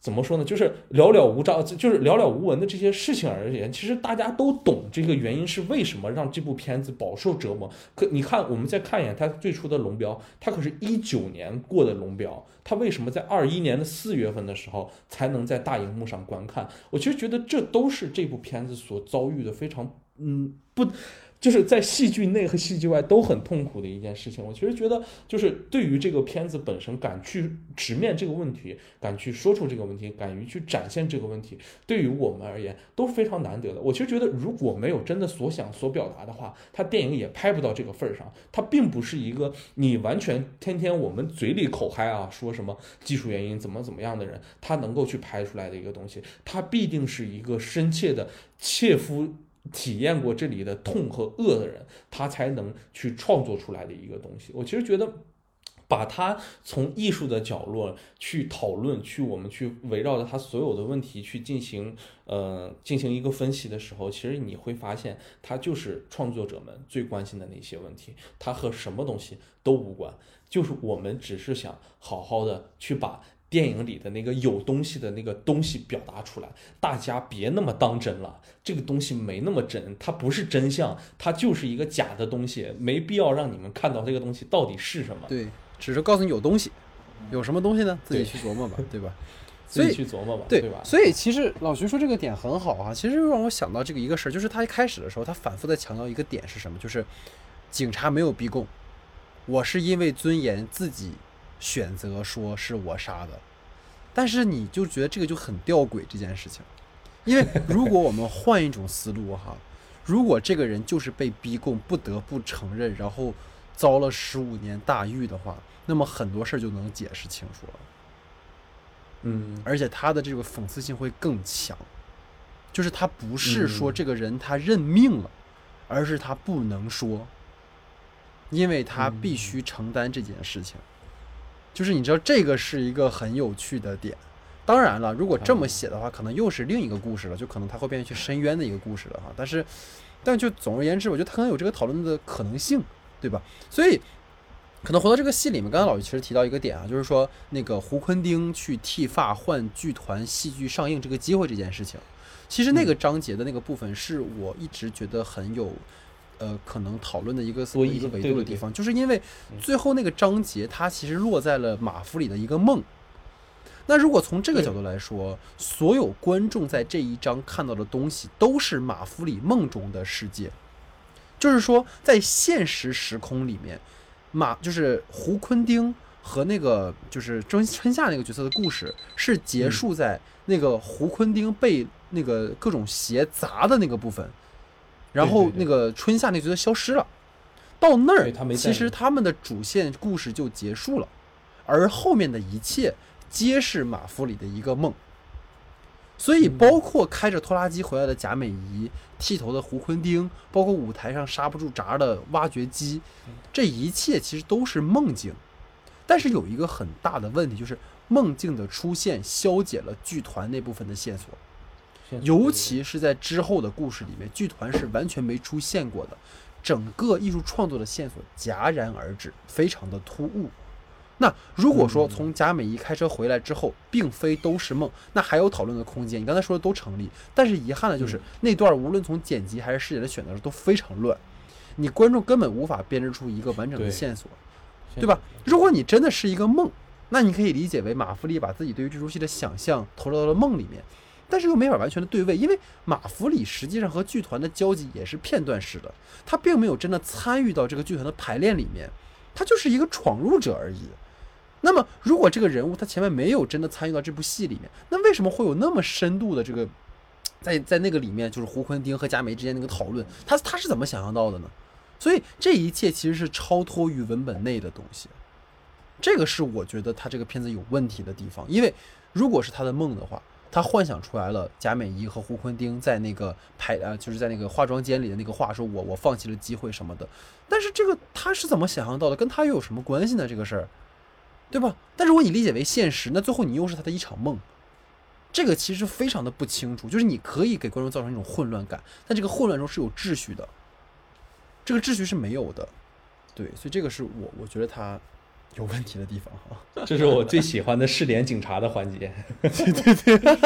怎么说呢？就是寥寥无章，就是寥寥无闻的这些事情而言，其实大家都懂这个原因是为什么让这部片子饱受折磨。可你看，我们再看一眼它最初的龙标，它可是一九年过的龙标，它为什么在二一年的四月份的时候才能在大荧幕上观看？我其实觉得这都是这部片子所遭遇的非常嗯不。就是在戏剧内和戏剧外都很痛苦的一件事情。我其实觉得，就是对于这个片子本身，敢去直面这个问题，敢去说出这个问题，敢于去展现这个问题，对于我们而言都是非常难得的。我其实觉得，如果没有真的所想所表达的话，他电影也拍不到这个份儿上。它并不是一个你完全天天我们嘴里口嗨啊，说什么技术原因怎么怎么样的人，他能够去拍出来的一个东西，他必定是一个深切的切肤。体验过这里的痛和恶的人，他才能去创作出来的一个东西。我其实觉得，把它从艺术的角落去讨论，去我们去围绕着它所有的问题去进行呃进行一个分析的时候，其实你会发现，它就是创作者们最关心的那些问题，它和什么东西都无关，就是我们只是想好好的去把。电影里的那个有东西的那个东西表达出来，大家别那么当真了，这个东西没那么真，它不是真相，它就是一个假的东西，没必要让你们看到这个东西到底是什么。对，只是告诉你有东西，有什么东西呢？自己去琢磨吧，对吧？自己所以去琢磨吧，对对吧？所以其实老徐说这个点很好啊，其实让我想到这个一个事儿，就是他一开始的时候，他反复在强调一个点是什么？就是警察没有逼供，我是因为尊严自己选择说是我杀的，但是你就觉得这个就很吊诡这件事情，因为如果我们换一种思路哈，如果这个人就是被逼供不得不承认，然后遭了十五年大狱的话，那么很多事儿就能解释清楚了。嗯，而且他的这个讽刺性会更强，就是他不是说嗯。这个人他认命了，而是他不能说，因为他嗯。必须承担这件事情。就是你知道这个是一个很有趣的点。当然了，如果这么写的话，可能又是另一个故事了，就可能它会变成去深渊的一个故事了哈。但是，但就总而言之，我觉得他可能有这个讨论的可能性，对吧？所以，可能回到这个戏里面，刚刚老于其实提到一个点啊，就是说那个胡坤丁去剃发换剧团戏剧上映这个机会这件事情，其实那个章节的那个部分是我一直觉得很有。呃，可能讨论的一个多义一个维度的地方，就是因为最后那个章节它其实落在了马弗里的一个梦。那如果从这个角度来说，所有观众在这一章看到的东西都是马弗里梦中的世界，就是说，在现实时空里面，马就是胡昆丁和那个就是春春夏那个角色的故事是结嗯束在那个胡昆丁被那个各种鞋砸的那个部分，然后那个春夏那个角色消失了，到那儿其实他们的主线故事就结束了，而后面的一切皆是马夫里的一个梦。所以，嗯包括开着拖拉机回来的贾美仪、剃头的胡坤丁，包括舞台上刹不住闸的挖掘机，这一切其实都是梦境。但是有一个很大的问题，就是梦境的出现消解了剧团那部分的线索。尤其是在之后的故事里面，剧团是完全没出现过的，整个艺术创作的线索戛然而止，非常的突兀。那如果说从贾美仪开车回来之后，并非都是梦，那还有讨论的空间。你刚才说的都成立，但是遗憾的就是、嗯那段无论从剪辑还是视野的选择上都非常乱，你观众根本无法编织出一个完整的线索。对吧？如果你真的是一个梦，那你可以理解为马弗利把自己对于这出戏的想象投入到了梦里面，但是又没法完全的对位，因为马弗里实际上和剧团的交集也是片段式的，他并没有真的参与到这个剧团的排练里面，他就是一个闯入者而已。那么，如果这个人物他前面没有真的参与到这部戏里面，那为什么会有那么深度的这个，在在那个里面就是胡昆丁和佳梅之间那个讨论，他他是怎么想象到的呢？所以这一切其实是超脱于文本内的东西，这个是我觉得他这个片子有问题的地方。因为如果是他的梦的话，他幻想出来了贾美仪和胡坤丁在那个拍呃，就是在那个化妆间里的那个话，说我我放弃了机会什么的。但是这个他是怎么想象到的？跟他又有什么关系呢？这个事儿，对吧？但如果你理解为现实，那最后你又是他的一场梦。这个其实非常的不清楚，就是你可以给观众造成一种混乱感，但这个混乱中是有秩序的，这个秩序是没有的，对，所以这个是我我觉得他有问题的地方哈。这是我最喜欢的试点警察的环节。对对对，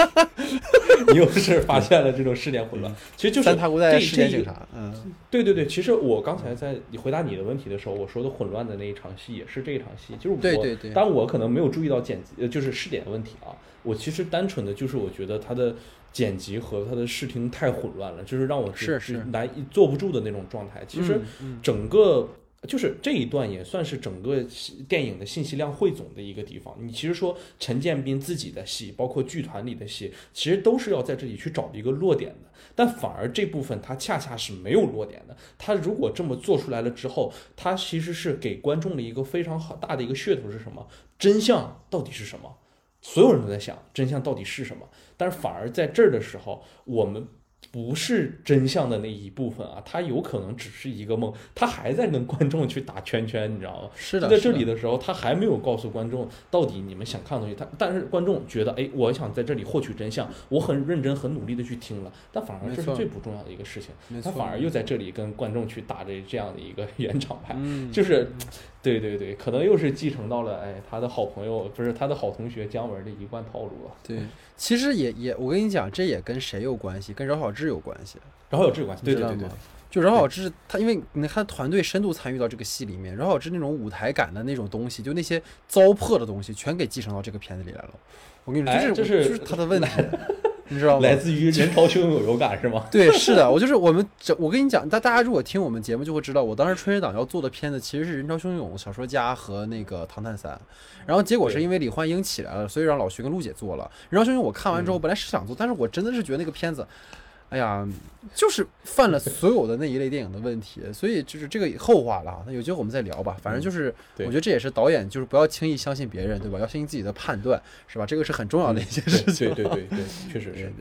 你又是发现了这种试点混乱，其实就是三塔古代这试点警察，嗯，对对对，其实我刚才在你回答你的问题的时候，我说的混乱的那一场戏也是这一场戏，就是我，对对对当我可能没有注意到剪辑，呃，就是试点问题啊。我其实单纯的就是我觉得它的剪辑和它的视听太混乱了，就是让我是是难以坐不住的那种状态。其实整个。就是这一段也算是整个电影的信息量汇总的一个地方。你其实说陈建斌自己的戏，包括剧团里的戏，其实都是要在这里去找一个落点的。但反而这部分它恰恰是没有落点的。他如果这么做出来了之后，他其实是给观众的一个非常好大的一个噱头是什么？真相到底是什么？所有人都在想真相到底是什么，但是反而在这儿的时候，我们不是真相的那一部分啊，他有可能只是一个梦，他还在跟观众去打圈圈，你知道吗？是的，在这里的时候，他还没有告诉观众到底你们想看的东西。他但是观众觉得，哎，我想在这里获取真相，我很认真、很努力的去听了，但反而这是最不重要的一个事情。他反而又在这里跟观众去打着这样的一个 圆场牌，嗯，就是，对对对，可能又是继承到了哎他的好朋友不是他的好同学姜文的一贯套路啊。对，其实也也，我跟你讲，这也跟谁有关系？跟饶晓志有关系。然后有这个关系，对对对就饶晓志他，因为你看团队深度参与到这个戏里面，饶晓志那种舞台感的那种东西，就那些糟粕的东西，全给继承到这个片子里来了。我跟你说，哎这这是就是他的问题，你知道吗来？自于人潮汹涌有感是吗？对，是的，我就是我们这，我跟你讲，大大家如果听我们节目就会知道，我当时春节档要做的片子其实是《人潮汹涌》、小说家和那个《唐探三》，然后结果是因为李焕英起来了，所以让老徐跟陆姐做了。《人潮汹涌》我看完之后，嗯本来是想做，但是我真的是觉得那个片子。哎呀，就是犯了所有的那一类电影的问题，所以就是这个后话了啊。那有机会我们再聊吧。反正就是，我觉得这也是导演就是不要轻易相信别人，对吧？要相信自己的判断，是吧？这个是很重要的一件事情。对对对对，确实对是。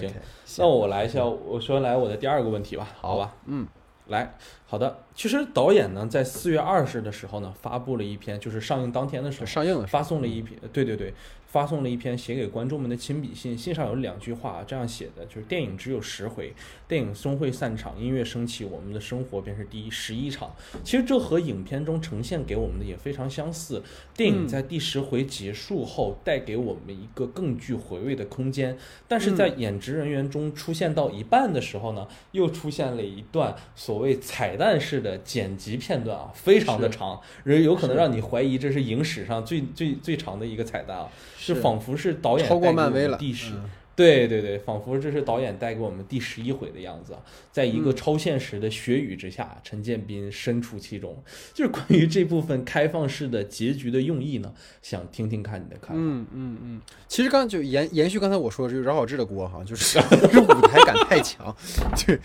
对，行那我来一下，我说来我的第二个问题吧，好吧？嗯，来，好的。其实导演呢，在四月二十的时候呢，发布了一篇，就是上映当天的时候，上映了发送了一篇，对对对，发送了一篇写给观众们的亲笔信。信上有两句话，这样写的，就是电影只有十回，电影终会散场，音乐升起，我们的生活便是第十一场。其实这和影片中呈现给我们的也非常相似。电影嗯在第十回结束后，带给我们一个更具回味的空间，但是在演职人员中出现到一半的时候呢，又出现了一段所谓彩蛋式的剪辑片段啊，非常的长，人有可能让你怀疑这是影史上最最最长的一个彩蛋啊，是就仿佛是导演超过漫威了。第十、对对对，仿佛这是导演带给我们第十一回的样子，在一个超现实的雪雨之下，陈建斌身处其中。就是关于这部分开放式的结局的用意呢，想听听看你的看法。嗯嗯嗯，其实刚就延延续刚才我说的，就是饶晓志的锅哈，就是就舞台感太强，对，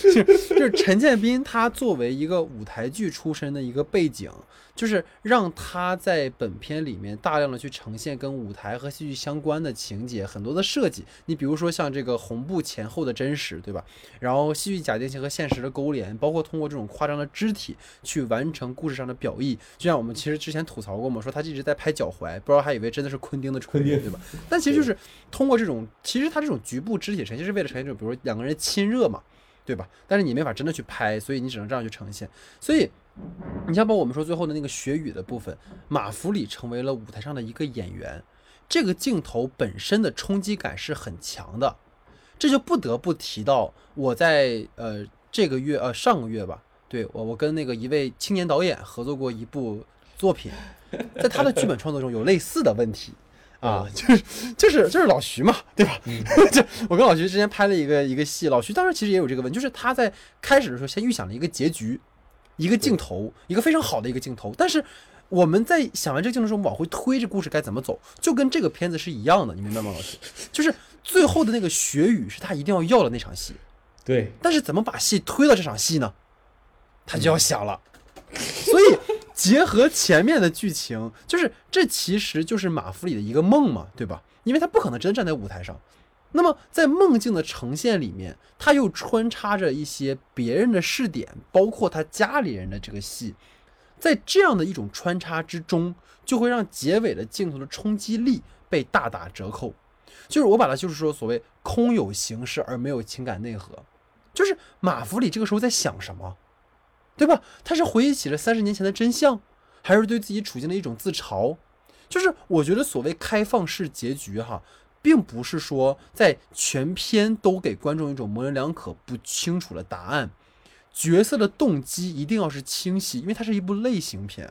就就是陈建斌他作为一个舞台剧出身的一个背景，就是让他在本片里面大量的去呈现跟舞台和戏剧相关的情节，很多的设计，你比如说像这个红布前后的真实，对吧？然后戏剧假定性和现实的勾连，包括通过这种夸张的肢体去完成故事上的表意，就像我们其实之前吐槽过嘛，说他一直在拍脚踝，不知道还以为真的是昆汀的唇昆汀对吧？但其实就是通过这种，其实他这种局部肢体呈现是为了呈现这种，比如说两个人亲热嘛，对吧？但是你没法真的去拍，所以你只能这样去呈现。所以你像包括我们说最后的那个雪雨的部分，马弗里成为了舞台上的一个演员，这个镜头本身的冲击感是很强的，这就不得不提到我在呃这个月呃上个月吧，对我我跟那个一位青年导演合作过一部作品，在他的剧本创作中有类似的问题。啊，就是就是就是老徐嘛，对吧？就我跟老徐之前拍了一个一个戏，老徐当时其实也有这个问题，就是他在开始的时候先预想了一个结局，一个镜头，一个非常好的一个镜头，但是我们在想完这个镜头之后，我们往回推这故事该怎么走，就跟这个片子是一样的，你明白吗，老师？就是最后的那个雪雨是他一定要要的那场戏，对，但是怎么把戏推到这场戏呢？他就要想了。所以结合前面的剧情，就是这其实就是马弗里的一个梦嘛，对吧？因为他不可能真站在舞台上。那么在梦境的呈现里面，他又穿插着一些别人的视点，包括他家里人的这个戏，在这样的一种穿插之中，就会让结尾的镜头的冲击力被大打折扣。就是我把它就是说所谓空有形式而没有情感内核，就是马弗里这个时候在想什么，对吧？他是回忆起了三十年前的真相，还是对自己处境的一种自嘲？就是我觉得所谓开放式结局哈，并不是说在全篇都给观众一种模棱两可、不清楚的答案，角色的动机一定要是清晰，因为它是一部类型片。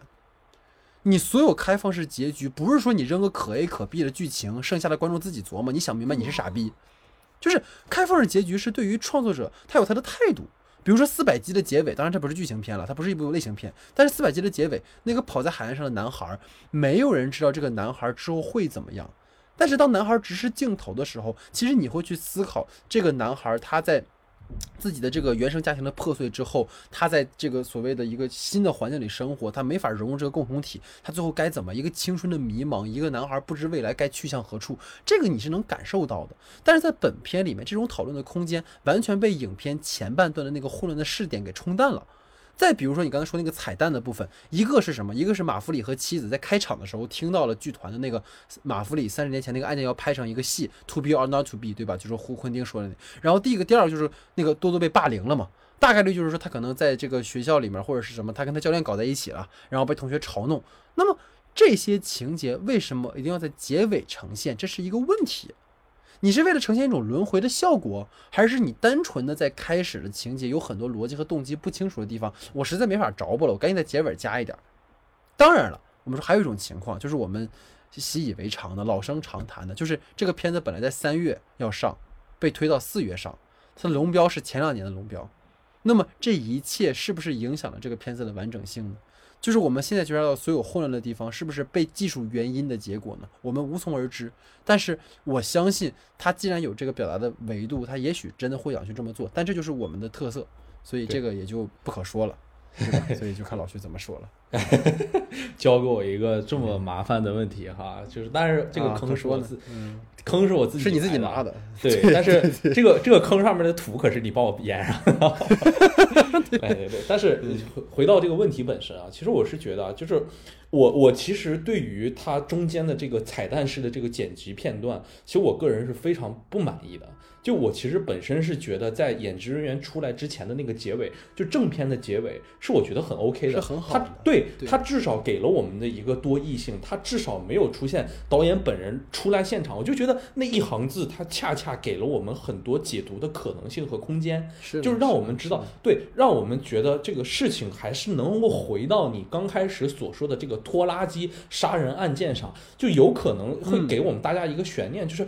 你所有开放式结局，不是说你扔个可 A 可 B 的剧情，剩下的观众自己琢磨。你想明白，你是傻逼。就是开放式结局是对于创作者他有他的态度。比如说四百集的结尾，当然这不是剧情片了，它不是一部类型片，但是四百集的结尾，那个跑在海岸上的男孩，没有人知道这个男孩之后会怎么样。但是当男孩直视镜头的时候，其实你会去思考这个男孩他在自己的这个原生家庭的破碎之后，他在这个所谓的一个新的环境里生活，他没法融入这个共同体，他最后该怎么？一个青春的迷茫，一个男孩不知未来该去向何处，这个你是能感受到的。但是在本片里面，这种讨论的空间完全被影片前半段的那个混乱的试点给冲淡了。再比如说你刚才说那个彩蛋的部分，一个是什么？一个是马弗里和妻子在开场的时候听到了剧团的那个马弗里三十年前那个案件要拍成一个戏，to be or not to be，对吧？就是胡昆汀说的那。然后第一个，第二个就是那个多多被霸凌了嘛，大概率就是说他可能在这个学校里面或者是什么，他跟他教练搞在一起了，然后被同学嘲弄。那么这些情节为什么一定要在结尾呈现？这是一个问题。你是为了呈现一种轮回的效果，还是你单纯的在开始的情节有很多逻辑和动机不清楚的地方？我实在没法着补了，我赶紧在结尾加一点。当然了，我们说还有一种情况，就是我们习以为常的、老生常谈的，就是这个片子本来在三月要上，被推到四月上，它的龙标是前两年的龙标。那么这一切是不是影响了这个片子的完整性呢？就是我们现在觉察到所有混乱的地方，是不是被技术原因的结果呢？我们无从而知。但是我相信，他既然有这个表达的维度，他也许真的会想去这么做。但这就是我们的特色，所以这个也就不可说了，对吧？所以就看老徐怎么说了。教给我一个这么麻烦的问题哈，就是但是这个坑是我自，坑是我自己，是你自己拿的，对。但是这个这个坑上面的土可是你帮我淹上的。对对对。但是回回到这个问题本身啊，其实我是觉得，就是我我其实对于它中间的这个彩蛋式的这个剪辑片段，其实我个人是非常不满意的。就我其实本身是觉得，在演职人员出来之前的那个结尾，就正片的结尾，是我觉得很 OK 的，是很好的。对他至少给了我们的一个多异性，他至少没有出现导演本人出来现场，我就觉得那一行字，他恰恰给了我们很多解读的可能性和空间，是就是让我们知道，对，让我们觉得这个事情还是能够回到你刚开始所说的这个拖拉机杀人案件上，就有可能会给我们大家一个悬念，就是。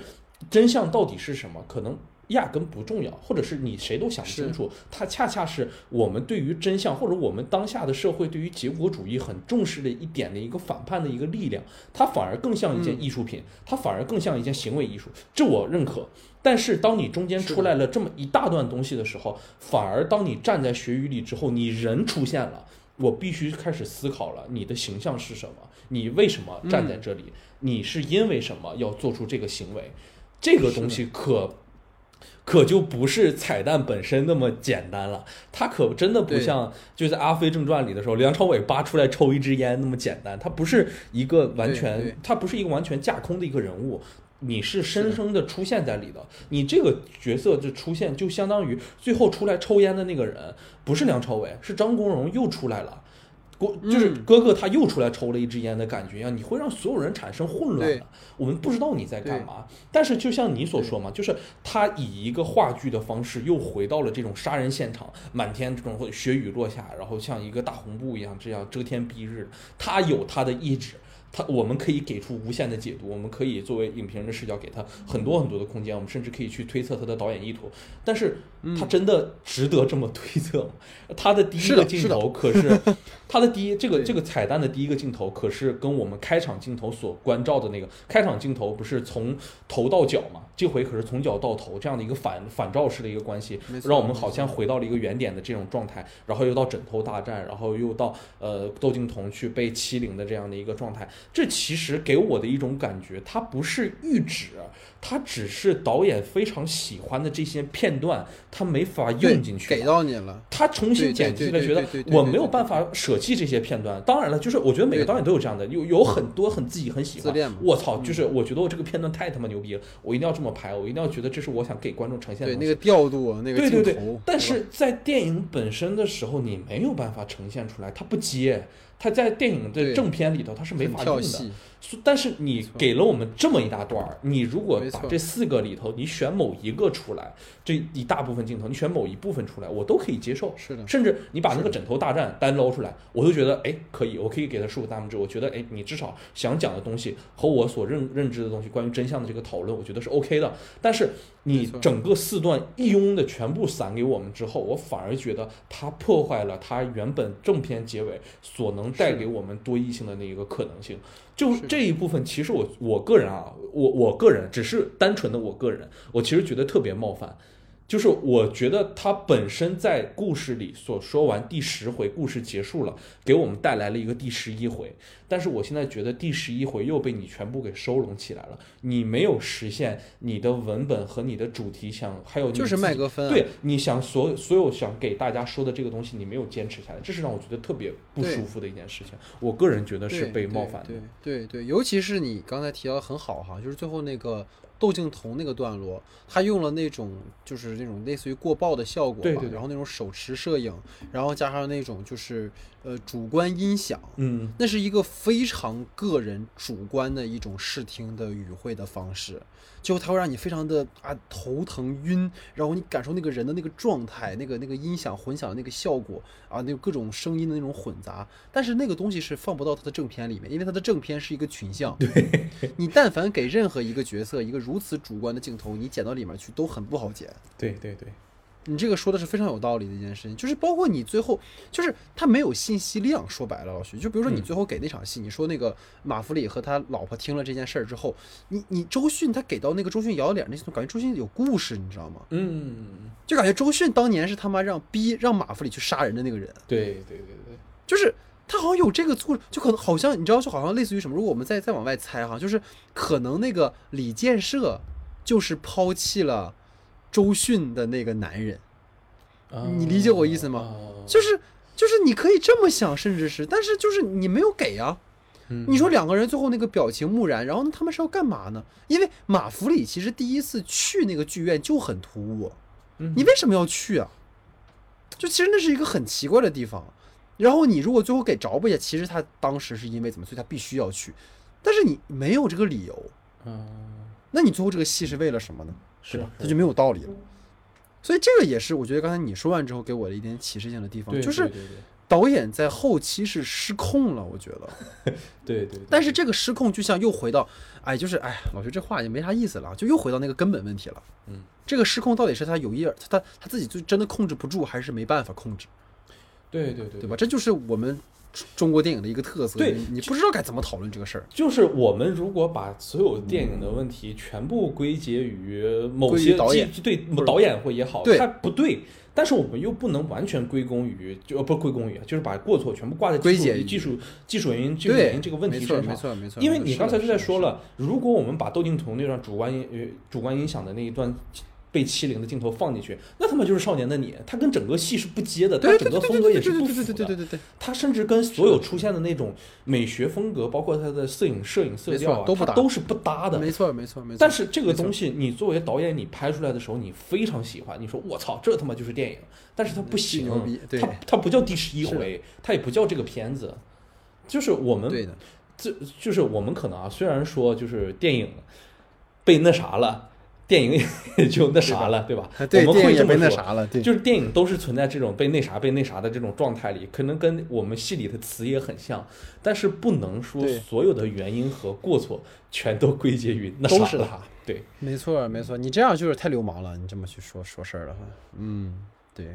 真相到底是什么？可能压根不重要，或者是你谁都想不清楚。它恰恰是我们对于真相，或者我们当下的社会对于结果主义很重视的一点的一个反叛的一个力量。它反而更像一件艺术品，它反而更像一件行为艺术，这我认可。但是当你中间出来了这么一大段东西的时候，反而当你站在学语里之后，你人出现了，我必须开始思考了：你的形象是什么？你为什么站在这里？你是因为什么要做出这个行为？这个东西可可就不是彩蛋本身那么简单了，它可真的不像就在《阿飞正传》里的时候，梁朝伟扒出来抽一支烟那么简单。它不是一个完全，它不是一个完全架空的一个人物，你是生生的出现在里的。你这个角色的出现，就相当于最后出来抽烟的那个人不是梁朝伟，是张国荣又出来了。就是哥哥他又出来抽了一支烟的感觉一样，你会让所有人产生混乱的。我们不知道你在干嘛。但是就像你所说嘛，就是他以一个话剧的方式又回到了这种杀人现场，满天这种雪雨落下，然后像一个大红布一样这样遮天蔽日。他有他的意志。他我们可以给出无限的解读，我们可以作为影评人的视角给他很多很多的空间，我们甚至可以去推测他的导演意图。但是，他真的值得这么推测吗？他的第一个镜头可是 他的第一这个这个彩蛋的第一个镜头，可是跟我们开场镜头所关照的那个开场镜头不是从头到脚吗？这回可是从脚到头这样的一个反反照式的一个关系，让我们好像回到了一个原点的这种状态，然后又到枕头大战，然后又到呃窦靖童去被欺凌的这样的一个状态。这其实给我的一种感觉，它不是预指。它只是导演非常喜欢的这些片段，他没法用进去，给到你了。他重新剪辑了，觉得我没有办法舍弃这些片段。当然了，就是我觉得每个导演都有这样的，有有很多很自己很喜欢。我操，就是我觉得我这个片段太他妈牛逼了，我一定要这么拍，我一定要觉得这是我想给观众呈现的。对那个调度，那个对对对。但是在电影本身的时候，你没有办法呈现出来，它不接。他在电影的正片里头，他是没法用的。但是你给了我们这么一大段儿，你如果把这四个里头，你选某一个出来，这一大部分镜头，你选某一部分出来，我都可以接受。是的，甚至你把那个枕头大战单捞出来，我都觉得哎可以，我可以给他竖个大拇指。我觉得哎，你至少想讲的东西和我所认认知的东西，关于真相的这个讨论，我觉得是 OK 的。但是你整个四段一拥的全部散给我们之后，我反而觉得它破坏了它原本正片结尾所能带给我们多异性的那一个可能性。就这一部分，其实我我个人啊，我我个人只是单纯的我个人，我其实觉得特别冒犯。就是我觉得他本身在故事里所说完第十回，故事结束了，给我们带来了一个第十一回。但是我现在觉得第十一回又被你全部给收拢起来了，你没有实现你的文本和你的主题想，还有就是麦格芬啊对，你想所所有想给大家说的这个东西，你没有坚持下来，这是让我觉得特别不舒服的一件事情。我个人觉得是被冒犯的。对对对对，尤其是你刚才提到的很好哈，就是最后那个窦靖童那个段落，他用了那种就是那种类似于过曝的效果吧，对对对。然后那种手持摄影，然后加上那种就是呃主观音响。嗯，那是一个非常个人主观的一种视听的语汇的方式，就它会让你非常的啊头疼晕，然后你感受那个人的那个状态，那个那个音响混响的那个效果啊，那个各种声音的那种混杂，但是那个东西是放不到它的正片里面，因为它的正片是一个群像。对，你但凡给任何一个角色一个如此主观的镜头，你剪到里面去都很不好剪。对对对，你这个说的是非常有道理的一件事情，就是包括你最后，就是他没有信息量。说白了，老徐，就比如说你嗯最后给那场戏，你说那个马弗里和他老婆听了这件事儿之后，你你周迅他给到那个周迅摇脸那种感觉，周迅有故事，你知道吗？嗯，就感觉周迅当年是他妈让逼让马弗里去杀人的那个人，对对对对，就是他好像有这个故事，就可能好像你知道，就好像类似于什么？如果我们再再往外猜哈，就是可能那个李建设就是抛弃了周迅的那个男人。你理解我意思吗啊就是就是你可以这么想，甚至是，但是就是你没有给啊。嗯你说两个人最后那个表情木然，然后他们是要干嘛呢？因为马弗里其实第一次去那个剧院就很突兀，嗯你为什么要去啊？就其实那是一个很奇怪的地方。然后你如果最后给着不下，其实他当时是因为怎么，所以他必须要去，但是你没有这个理由，嗯，那你最后这个戏是为了什么呢？是对吧？它就没有道理了。所以这个也是我觉得刚才你说完之后给我的一点启示性的地方，就是导演在后期是失控了，我觉得。对对对，但是这个失控就像又回到，哎，就是哎，老徐这话也没啥意思了，就又回到那个根本问题了。嗯，这个失控到底是他有意儿，他他他自己就真的控制不住，还是没办法控制，对对对对吧？？这就是我们中中国电影的一个特色。对你你不知道该怎么讨论这个事儿。就是我们如果把所有电影的问题全部归结于某些导演对导演或也好，对它不对。但是我们又不能完全归功于，就呃不归功于，就是把过错全部挂在技术技术技术原因、技术原因这个问题身上。没错没错。因为你刚才就在说了，如果我们把窦靖童那段主观主观音响的那一段被欺凌的镜头放进去，那他妈就是少年的你，他跟整个戏是不接的，他整个风格也是不符对对对对对的。对对，他甚至跟所有出现的那种美学风格，包括他的摄影、摄影色调啊，都不搭都是不搭的。没错没错没错。但是这个东西，你作为导演，你拍出来的时候，你非常喜欢，你说我操，这他妈就是电影，但是它不行牛逼，对它它不叫第十一回，它也不叫这个片子，就是我们对的，这就是我们可能啊，虽然说就是电影被那啥了，电影也就那啥了，对吧？啊对我们电影也被那会这么那。啥了，对，就是电影都是存在这种被那啥被那啥的这种状态里，可能跟我们戏里的词也很像，但是不能说所有的原因和过错全都归结于那啥了都是他。对，没错没错，你这样就是太流氓了，你这么去说说事儿的话，嗯，对。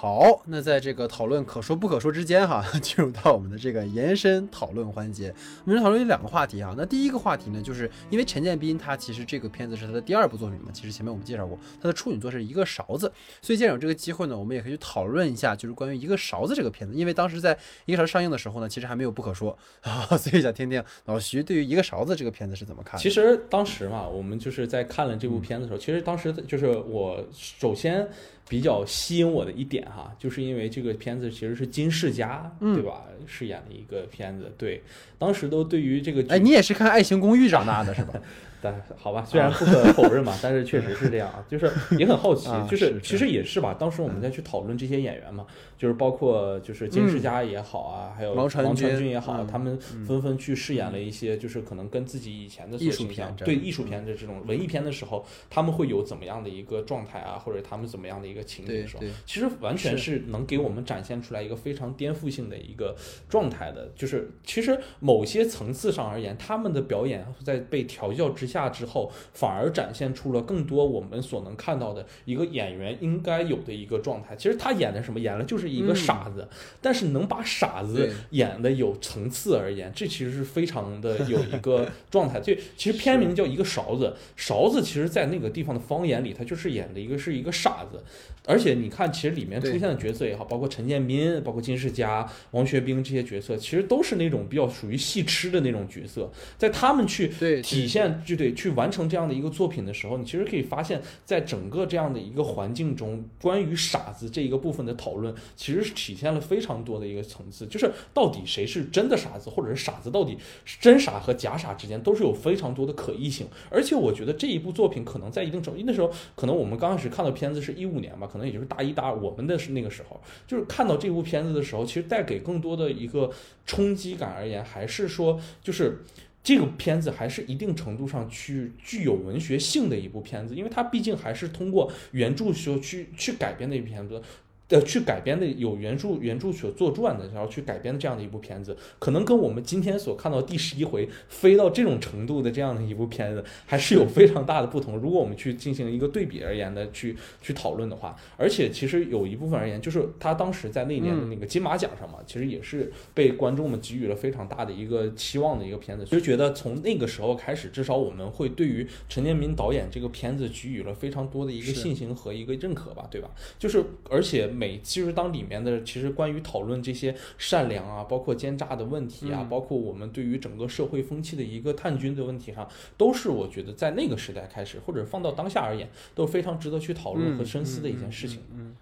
好，那在这个讨论可说不可说之间哈，进入到我们的这个延伸讨论环节。我们讨论有两个话题哈。那第一个话题呢，就是因为陈建斌他其实这个片子是他的第二部作品嘛，其实前面我们介绍过，他的处女作是一个勺子，所以既然有这个机会呢，我们也可以去讨论一下，就是关于一个勺子这个片子。因为当时在一个勺上映的时候呢，其实还没有不可说 啊，所以想听听老徐对于一个勺子这个片子是怎么看。其实当时嘛，我们就是在看了这部片子的时候，其实当时就是我首先比较吸引我的一点哈，就是因为这个片子其实是金世佳，嗯对吧？饰演的一个片子，对，当时都对于这个剧哎，你也是看《爱情公寓》长大的是吧？但好吧，虽然不可否认嘛，但是确实是这样啊，就是也很好奇啊，就是是其实也是吧。当时我们在去讨论这些演员嘛，就是包括就是金世佳也好啊，还有王传君君也好，嗯他们纷纷去饰演了一些就是可能跟自己以前的艺术片对艺术片的这种文艺片的时候，他们会有怎么样的一个状态啊，或者他们怎么样的一个情景的时候，其实完全是是能给我们展现出来一个非常颠覆性的一个状态的。就是其实某些层次上而言，他们的表演在被调教之下之后，反而展现出了更多我们所能看到的一个演员应该有的一个状态。其实他演的什么？演的就是一个傻子，但是能把傻子演的有层次而言，这其实是非常的有一个 状态。这其实片名叫一个勺子，勺子其实在那个地方的方言里，他就是演的一个是一个傻子。而且你看，其实里面出现的角色也好，包括陈建斌、包括金世佳、王学兵这些角色，其实都是那种比较属于戏痴的那种角色。在他们去对体现就得去完成这样的一个作品的时候，你其实可以发现，在整个这样的一个环境中，关于傻子这一个部分的讨论，其实是体现了非常多的一个层次，就是到底谁是真的傻子，或者是傻子到底是真傻和假傻之间都是有非常多的可异性。而且我觉得这一部作品可能在一定程度，那时候可能我们刚开始看到片子是一五年吧，可能也就是大一大二，我们的是那个时候，就是看到这部片子的时候，其实带给更多的一个冲击感而言，还是说就是。这个片子还是一定程度上去具有文学性的一部片子，因为它毕竟还是通过原著时候去去改编的一部片子。呃，去改编的有原著原著所作传的，然后去改编的这样的一部片子，可能跟我们今天所看到第十一回飞到这种程度的这样的一部片子，还是有非常大的不同。如果我们去进行一个对比而言的去去讨论的话，而且其实有一部分而言，就是他当时在那一年的那个金马奖上嘛，其实也是被观众们给予了非常大的一个期望的一个片子。就觉得从那个时候开始，至少我们会对于陈建民导演这个片子给予了非常多的一个信心和一个认可吧，对吧？就是而且每其实当里面的其实关于讨论这些善良啊，包括奸诈的问题啊，嗯。包括我们对于整个社会风气的一个探军的问题上，都是我觉得在那个时代开始，或者放到当下而言，都非常值得去讨论和深思的一件事情。嗯，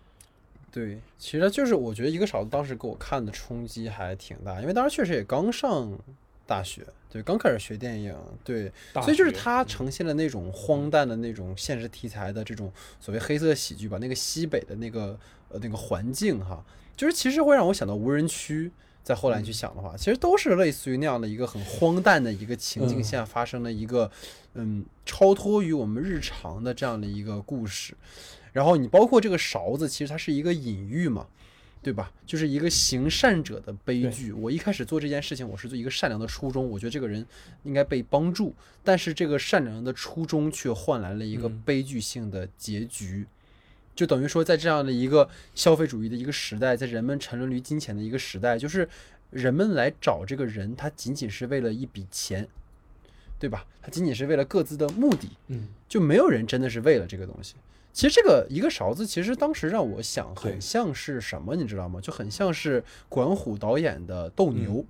对，其实就是我觉得一个勺子当时给我看的冲击还挺大，因为当时确实也刚上大学，对，刚开始学电影，对，所以就是学它呈现了那种荒诞的那种现实题材的这种所谓黑色喜剧吧，那个西北的那个呃那个环境哈，就是其实会让我想到无人区。在后来去想的话，其实都是类似于那样的一个很荒诞的一个情境嗯下发生的一个，嗯，超脱于我们日常的这样的一个故事。然后你包括这个勺子，其实它是一个隐喻嘛，对吧？就是一个行善者的悲剧。我一开始做这件事情，我是做一个善良的初衷，我觉得这个人应该被帮助，但是这个善良的初衷却换来了一个嗯悲剧性的结局。就等于说，在这样的一个消费主义的一个时代，在人们沉沦于金钱的一个时代，就是人们来找这个人，他仅仅是为了一笔钱，对吧？他仅仅是为了各自的目的，嗯，就没有人真的是为了这个东西。其实这个一个勺子，其实当时让我想，很像是什么，你知道吗？就很像是管虎导演的《斗牛》嗯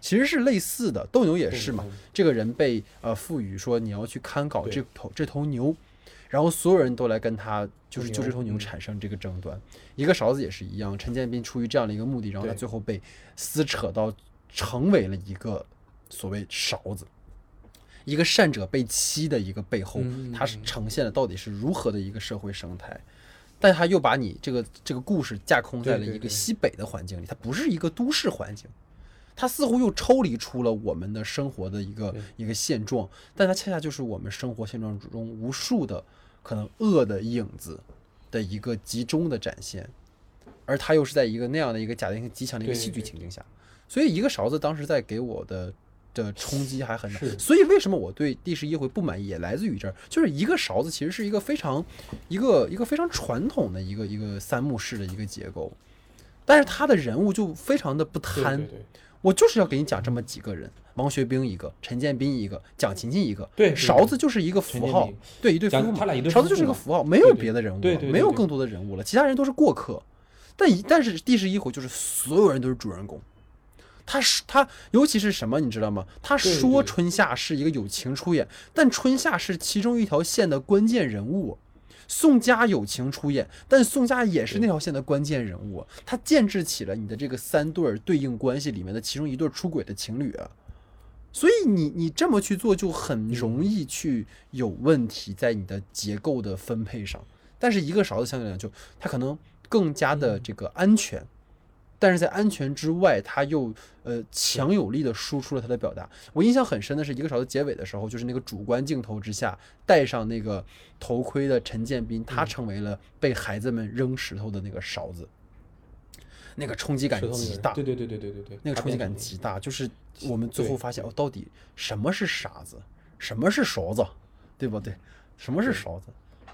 其实是类似的。斗牛也是嘛，嗯这个人被呃赋予说你要去看搞这头这头牛，然后所有人都来跟他就是斗就这头牛产生这个争端。一个勺子也是一样，陈建斌出于这样的一个目的，然后他最后被撕扯到成为了一个所谓勺子。一个善者被欺的一个背后，嗯它是呈现了到底是如何的一个社会生态，但他又把你这个这个故事架空在了一个西北的环境里，它不是一个都市环境，它似乎又抽离出了我们的生活的一个一个现状，但它恰恰就是我们生活现状中无数的可能恶的影子的一个集中的展现，而他又是在一个那样的一个假定性极强的一个戏剧情境下，所以一个勺子当时在给我的。的冲击还很大，所以为什么我对第十一回不满意，也来自于这儿，就是一个勺子其实是一个非常一个一个非常传统的一个一个三幕式的一个结构，但是他的人物就非常的不贪，对对对我就是要给你讲这么几个人，王学兵一个，陈建斌一个，蒋勤勤一个，对对勺子就是一个符号对一对夫妇嘛，蒋他俩一对勺子就是一个符号，没有别的人物没有更多的人物了，其他人都是过客。但一但是第十一回就是所有人都是主人公，他是他，尤其是什么你知道吗？他说春夏是一个友情出演，但春夏是其中一条线的关键人物。宋佳友情出演，但宋佳也是那条线的关键人物，他建制起了你的这个三对儿对应关系里面的其中一对儿出轨的情侣啊。所以你你这么去做就很容易去有问题在你的结构的分配上。但是一个勺子相对来讲，就它可能更加的这个安全，但是在安全之外，他又呃强有力的输出了他的表达。我印象很深的是一个勺子结尾的时候，就是那个主观镜头之下戴上那个头盔的陈建斌，他成为了被孩子们扔石头的那个勺子，那个冲击感极大。对对对对对对对，那个冲击感极大，就是我们最后发现哦，到底什么是傻子？什么是勺子，对不对？什么是勺子？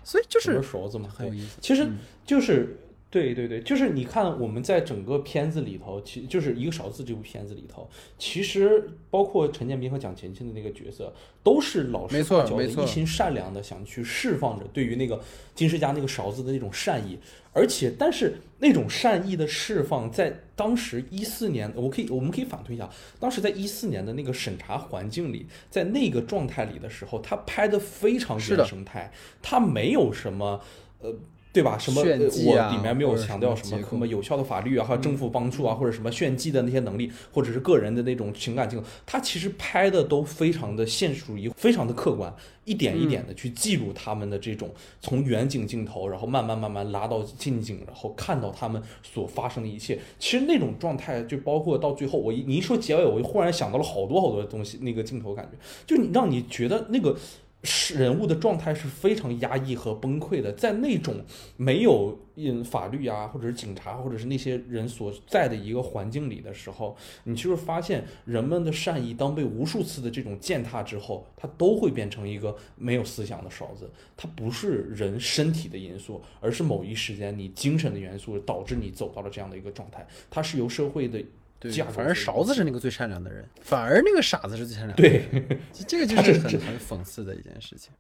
所以就是勺子嘛，很有意思。其实嗯就是、对对对，就是你看我们在整个片子里头，其就是一个勺子这部片子里头，其实包括陈建斌和蒋勤勤的那个角色，都是老实没错巴交的，一心善良的，想去释放着对于那个金世佳那个勺子的那种善意。而且，但是那种善意的释放，在当时一四年，我可以我们可以反推一下，当时在一四年的那个审查环境里，在那个状态里的时候，他拍的非常原生态，他没有什么呃。对吧？什么？我里面没有强调什么什么有效的法律啊，还有政府帮助啊，或者什么炫技的那些能力，或者是个人的那种情感镜头，他其实拍的都非常的现实主义，非常的客观，一点一点的去记录他们的这种从远景镜头，然后慢慢慢慢拉到近景，然后看到他们所发生的一切。其实那种状态，就包括到最后，我一你一说结尾，我就忽然想到了好多好多的东西，那个镜头感觉，就你让你觉得那个。是人物的状态是非常压抑和崩溃的，在那种没有嗯法律啊，或者是警察，或者是那些人所在的一个环境里的时候，你就是发现人们的善意，当被无数次的这种践踏之后，它都会变成一个没有思想的勺子。它不是人身体的因素，而是某一时间你精神的元素导致你走到了这样的一个状态。它是由社会的对反正勺子是那个最善良的人，反而那个傻子是最善良的。对，这这个就是很 很讽刺的一件事情。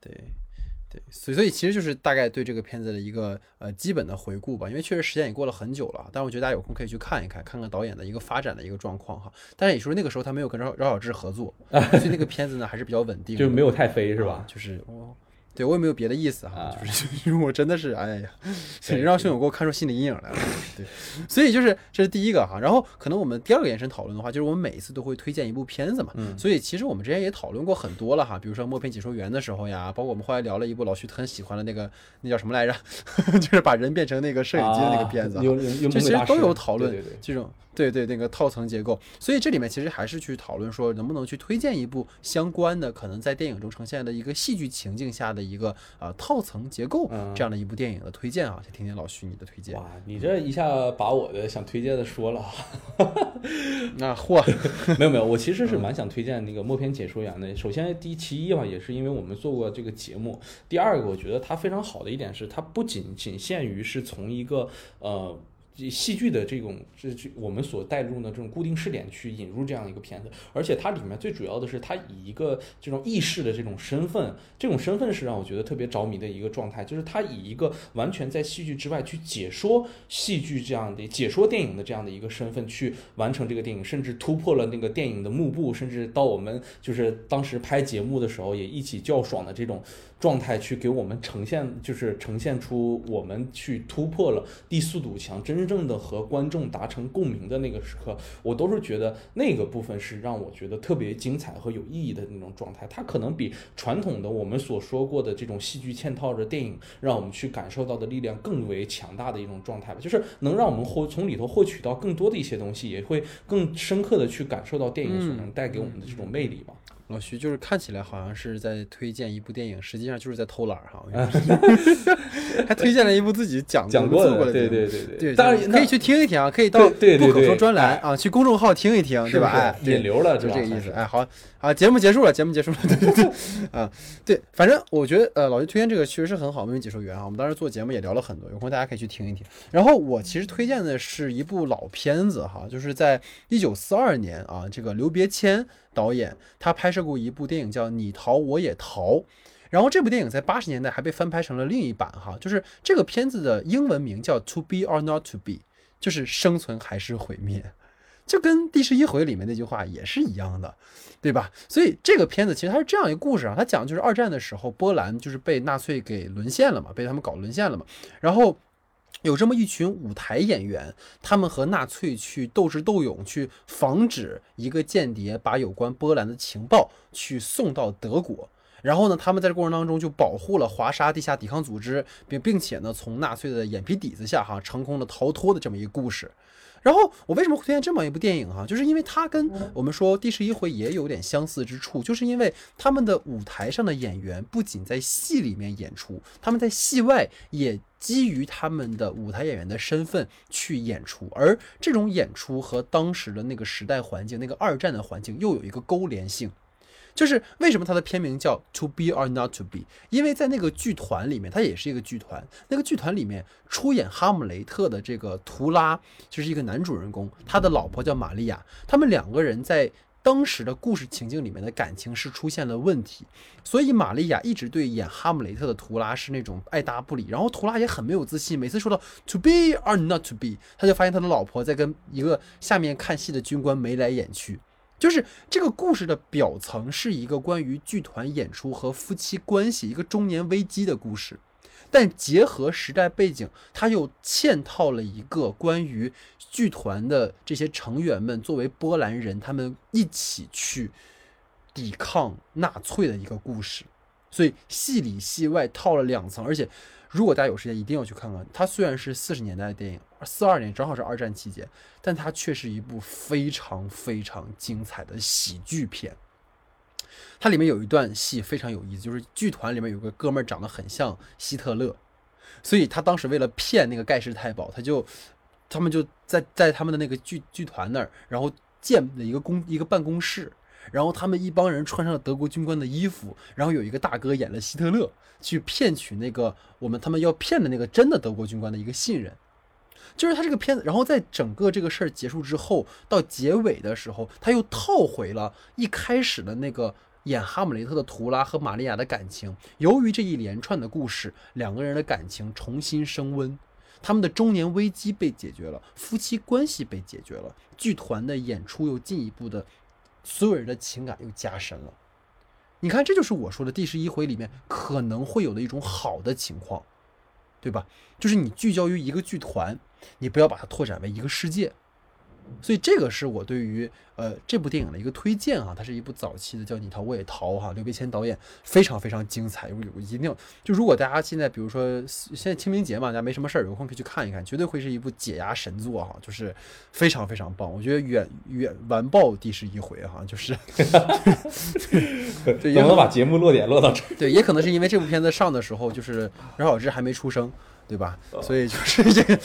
对对，所以所以其实就是大概对这个片子的一个呃基本的回顾吧，因为确实时间也过了很久了，但我觉得大家有空可以去看一看，看看导演的一个发展的一个状况哈。但是也说那个时候他没有跟饶饶小志合作，所以那个片子呢还是比较稳定的，就没有太飞是啊吧？就是我。对我也没有别的意思哈，啊。就是因为 我真的是哎呀，对让兄友给我看出心理阴影来了。对，所以就是这是第一个哈，然后可能我们第二个延伸讨论的话，就是我们每一次都会推荐一部片子嘛，嗯。所以其实我们之前也讨论过很多了哈，比如说默片解说员的时候呀，包括我们后来聊了一部老徐很喜欢的那个那叫什么来着，就是把人变成那个摄影机的那个片子这其实都有讨论这种对对那个套层结构，所以这里面其实还是去讨论说能不能去推荐一部相关的可能在电影中呈现的一个戏剧情境下的一个呃套层结构嗯这样的一部电影的推荐啊，先听听老徐你的推荐。哇，你这一下把我的想推荐的说了，那嚯，没有没有，我其实是蛮想推荐那个默片解说员的。首先，第一其一吧，也是因为我们做过这个节目；第二个，我觉得它非常好的一点是，它不仅仅限于是从一个呃。戏剧的这种这这我们所带入的这种固定视点去引入这样一个片子，而且它里面最主要的是它以一个这种意识的这种身份，这种身份是让我觉得特别着迷的一个状态，就是它以一个完全在戏剧之外去解说戏剧这样的解说电影的这样的一个身份去完成这个电影，甚至突破了那个电影的幕布，甚至到我们就是当时拍节目的时候也一起较爽的这种状态，去给我们呈现，就是呈现出我们去突破了第四堵墙，真正的和观众达成共鸣的那个时刻，我都是觉得那个部分是让我觉得特别精彩和有意义的那种状态。它可能比传统的我们所说过的这种戏剧嵌套着电影，让我们去感受到的力量更为强大的一种状态吧，就是能让我们获从里头获取到更多的一些东西，也会更深刻的去感受到电影所能带给我们的这种魅力吧。老徐就是看起来好像是在推荐一部电影，实际上就是在偷懒哈，还推荐了一部自己讲讲过过的，对对对对对，当然可以去听一听啊，可以到不可说专栏哎啊，去公众号听一听，对吧？引流了，就这个意思。哎，好，啊，节目结束了，节目结束了，对对对，啊，对，反正我觉得呃，老徐推荐这个确实是很好，因为解说员啊，我们当时做节目也聊了很多，有空大家可以去听一听。然后我其实推荐的是一部老片子哈，就是在一九四二年啊，这个刘别谦导演他拍摄过一部电影叫《你逃我也逃》。然后这部电影在八十年代还被翻拍成了另一版哈，就是这个片子的英文名叫《To Be or Not to Be》，就是生存还是毁灭。就跟第十一回里面那句话也是一样的，对吧？所以这个片子其实它是这样一个故事啊，它讲的就是二战的时候，波兰就是被纳粹给沦陷了嘛，被他们搞沦陷了嘛，然后。有这么一群舞台演员，他们和纳粹去斗智斗勇，去防止一个间谍把有关波兰的情报去送到德国。然后呢，他们在这过程当中就保护了华沙地下抵抗组织，并并且呢，从纳粹的眼皮底子下哈，成功的逃脱的这么一个故事。然后我为什么会推荐这么一部电影哈、就是因为它跟我们说第十一回也有点相似之处，就是因为他们的舞台上的演员不仅在戏里面演出，他们在戏外也基于他们的舞台演员的身份去演出，而这种演出和当时的那个时代环境、那个二战的环境又有一个勾连性。就是为什么它的片名叫 To Be or Not to Be？因为在那个剧团里面，它也是一个剧团。那个剧团里面出演哈姆雷特的这个图拉就是一个男主人公，他的老婆叫玛利亚。他们两个人在当时的故事情境里面的感情是出现了问题，所以玛利亚一直对演哈姆雷特的图拉是那种爱答不理。然后图拉也很没有自信，每次说到 To be or not to be，他就发现他的老婆在跟一个下面看戏的军官眉来眼去。就是这个故事的表层是一个关于剧团演出和夫妻关系、一个中年危机的故事，但结合时代背景，它又嵌套了一个关于剧团的这些成员们作为波兰人，他们一起去抵抗纳粹的一个故事。所以戏里戏外套了两层，而且。如果大家有时间，一定要去看看。它虽然是四十年代的电影，四二年正好是二战期间，但它却是一部非常非常精彩的喜剧片。它里面有一段戏非常有意思，就是剧团里面有个哥们儿长得很像希特勒，所以他当时为了骗那个盖世太保，他就他们就在在他们的那个剧剧团那儿，然后建了一个公一个办公室。然后他们一帮人穿上了德国军官的衣服，然后有一个大哥演了希特勒，去骗取那个我们他们要骗的那个真的德国军官的一个信任，就是他这个片子。然后在整个这个事儿结束之后，到结尾的时候，他又套回了一开始的那个演哈姆雷特的图拉和玛利亚的感情。由于这一连串的故事，两个人的感情重新升温，他们的中年危机被解决了，夫妻关系被解决了，剧团的演出又进一步的。所有人的情感又加深了，你看，这就是我说的第十一回里面可能会有的一种好的情况，对吧？就是你聚焦于一个剧团，你不要把它拓展为一个世界。所以这个是我对于呃这部电影的一个推荐啊，它是一部早期的叫你逃我也逃哈，刘别谦导演非常非常精彩，有有一定就如果大家现在比如说现在清明节嘛，大家没什么事儿，有空可以去看一看，绝对会是一部解压神作哈，就是非常非常棒，我觉得远远完爆第十一回哈，就是 对，能把节目落点落到这，对，也可能是因为这部片子上的时候就是饶晓志还没出生，对吧？所以就是这个。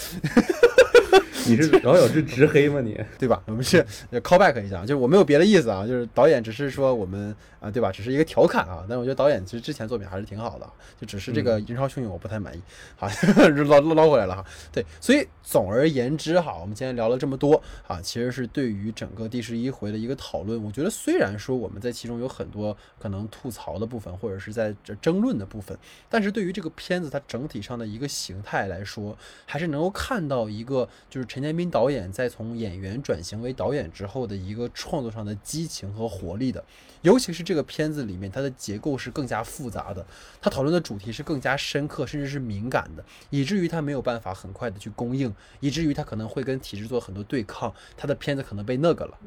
你是饶晓志直黑吗？你 对吧？我们是 call back 一下，就是我没有别的意思啊，就是导演只是说我们啊，对吧？只是一个调侃啊。但我觉得导演其实之前作品还是挺好的，就只是这个《人潮汹涌》我不太满意。好，捞捞回来了哈。对，所以总而言之哈，我们今天聊了这么多啊，其实是对于整个第十一回的一个讨论。我觉得虽然说我们在其中有很多可能吐槽的部分，或者是在这争论的部分，但是对于这个片子它整体上的一个形态来说，还是能够看到一个就是。陈建斌导演在从演员转型为导演之后的一个创作上的激情和活力的，尤其是这个片子里面，它的结构是更加复杂的，他讨论的主题是更加深刻，甚至是敏感的，以至于他没有办法很快的去供应，以至于他可能会跟体制做很多对抗，他的片子可能被那个了，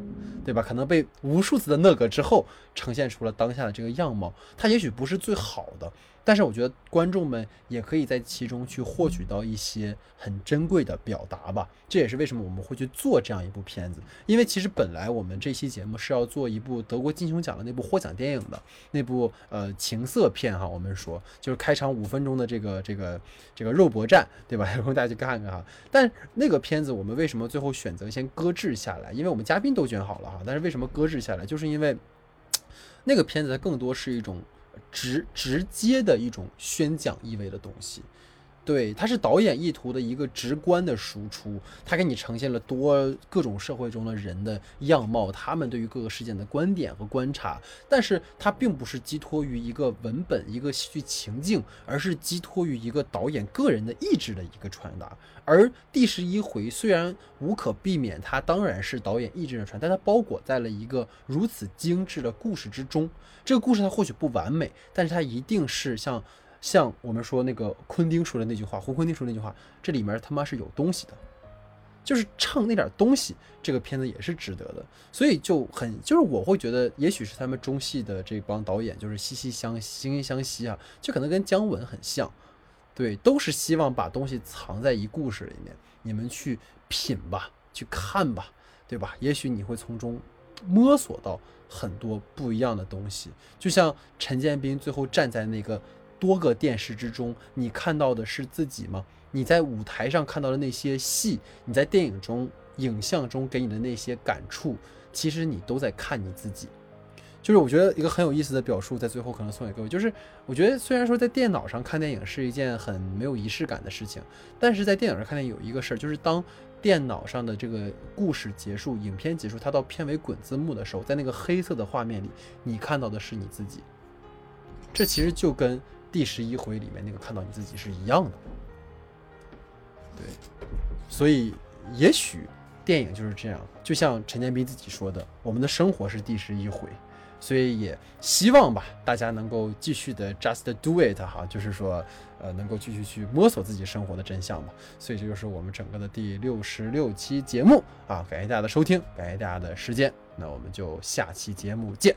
对吧？可能被无数次的那个之后，呈现出了当下的这个样貌，它也许不是最好的。但是我觉得观众们也可以在其中去获取到一些很珍贵的表达吧。这也是为什么我们会去做这样一部片子。因为其实本来我们这期节目是要做一部德国金熊奖的那部获奖电影的那部呃情色片哈。我们说就是开场五分钟的这个这个这个肉搏战，对吧？有 空大家去看看哈。但那个片子我们为什么最后选择先搁置下来？因为我们嘉宾都选好了哈。但是为什么搁置下来？就是因为 那个片子它更多是一种。直直接的一种宣讲意味的东西，对，它是导演意图的一个直观的输出，它给你呈现了多各种社会中的人的样貌，他们对于各个事件的观点和观察，但是它并不是寄托于一个文本、一个戏剧情境，而是寄托于一个导演个人的意志的一个传达。而第十一回虽然无可避免，它当然是导演意志的传，但它包裹在了一个如此精致的故事之中。这个故事它或许不完美，但是它一定是像像我们说那个昆汀说的那句话，胡昆汀说那句话，这里面他妈是有东西的，就是唱那点东西，这个片子也是值得的。所以就很就是我会觉得，也许是他们中戏的这帮导演就是惺惺相惺惺相惜啊，就可能跟姜文很像。对，都是希望把东西藏在一故事里面，你们去品吧，去看吧，对吧？也许你会从中摸索到很多不一样的东西。就像陈建斌最后站在那个多个电视之中，你看到的是自己吗？你在舞台上看到的那些戏，你在电影中、影像中给你的那些感触，其实你都在看你自己。就是我觉得一个很有意思的表述，在最后可能送给各位，就是我觉得虽然说在电脑上看电影是一件很没有仪式感的事情，但是在电影上看电影有一个事儿，就是当电脑上的这个故事结束，影片结束，它到片尾滚字幕的时候，在那个黑色的画面里，你看到的是你自己。这其实就跟第十一回里面那个看到你自己是一样的。对，所以也许电影就是这样，就像陈建斌自己说的，我们的生活是第十一回。所以也希望吧，大家能够继续的 just do it 哈，就是说，呃，能够继续去摸索自己生活的真相吧。所以这就是我们整个的第六十六期节目啊，感谢大家的收听，感谢大家的时间，那我们就下期节目见。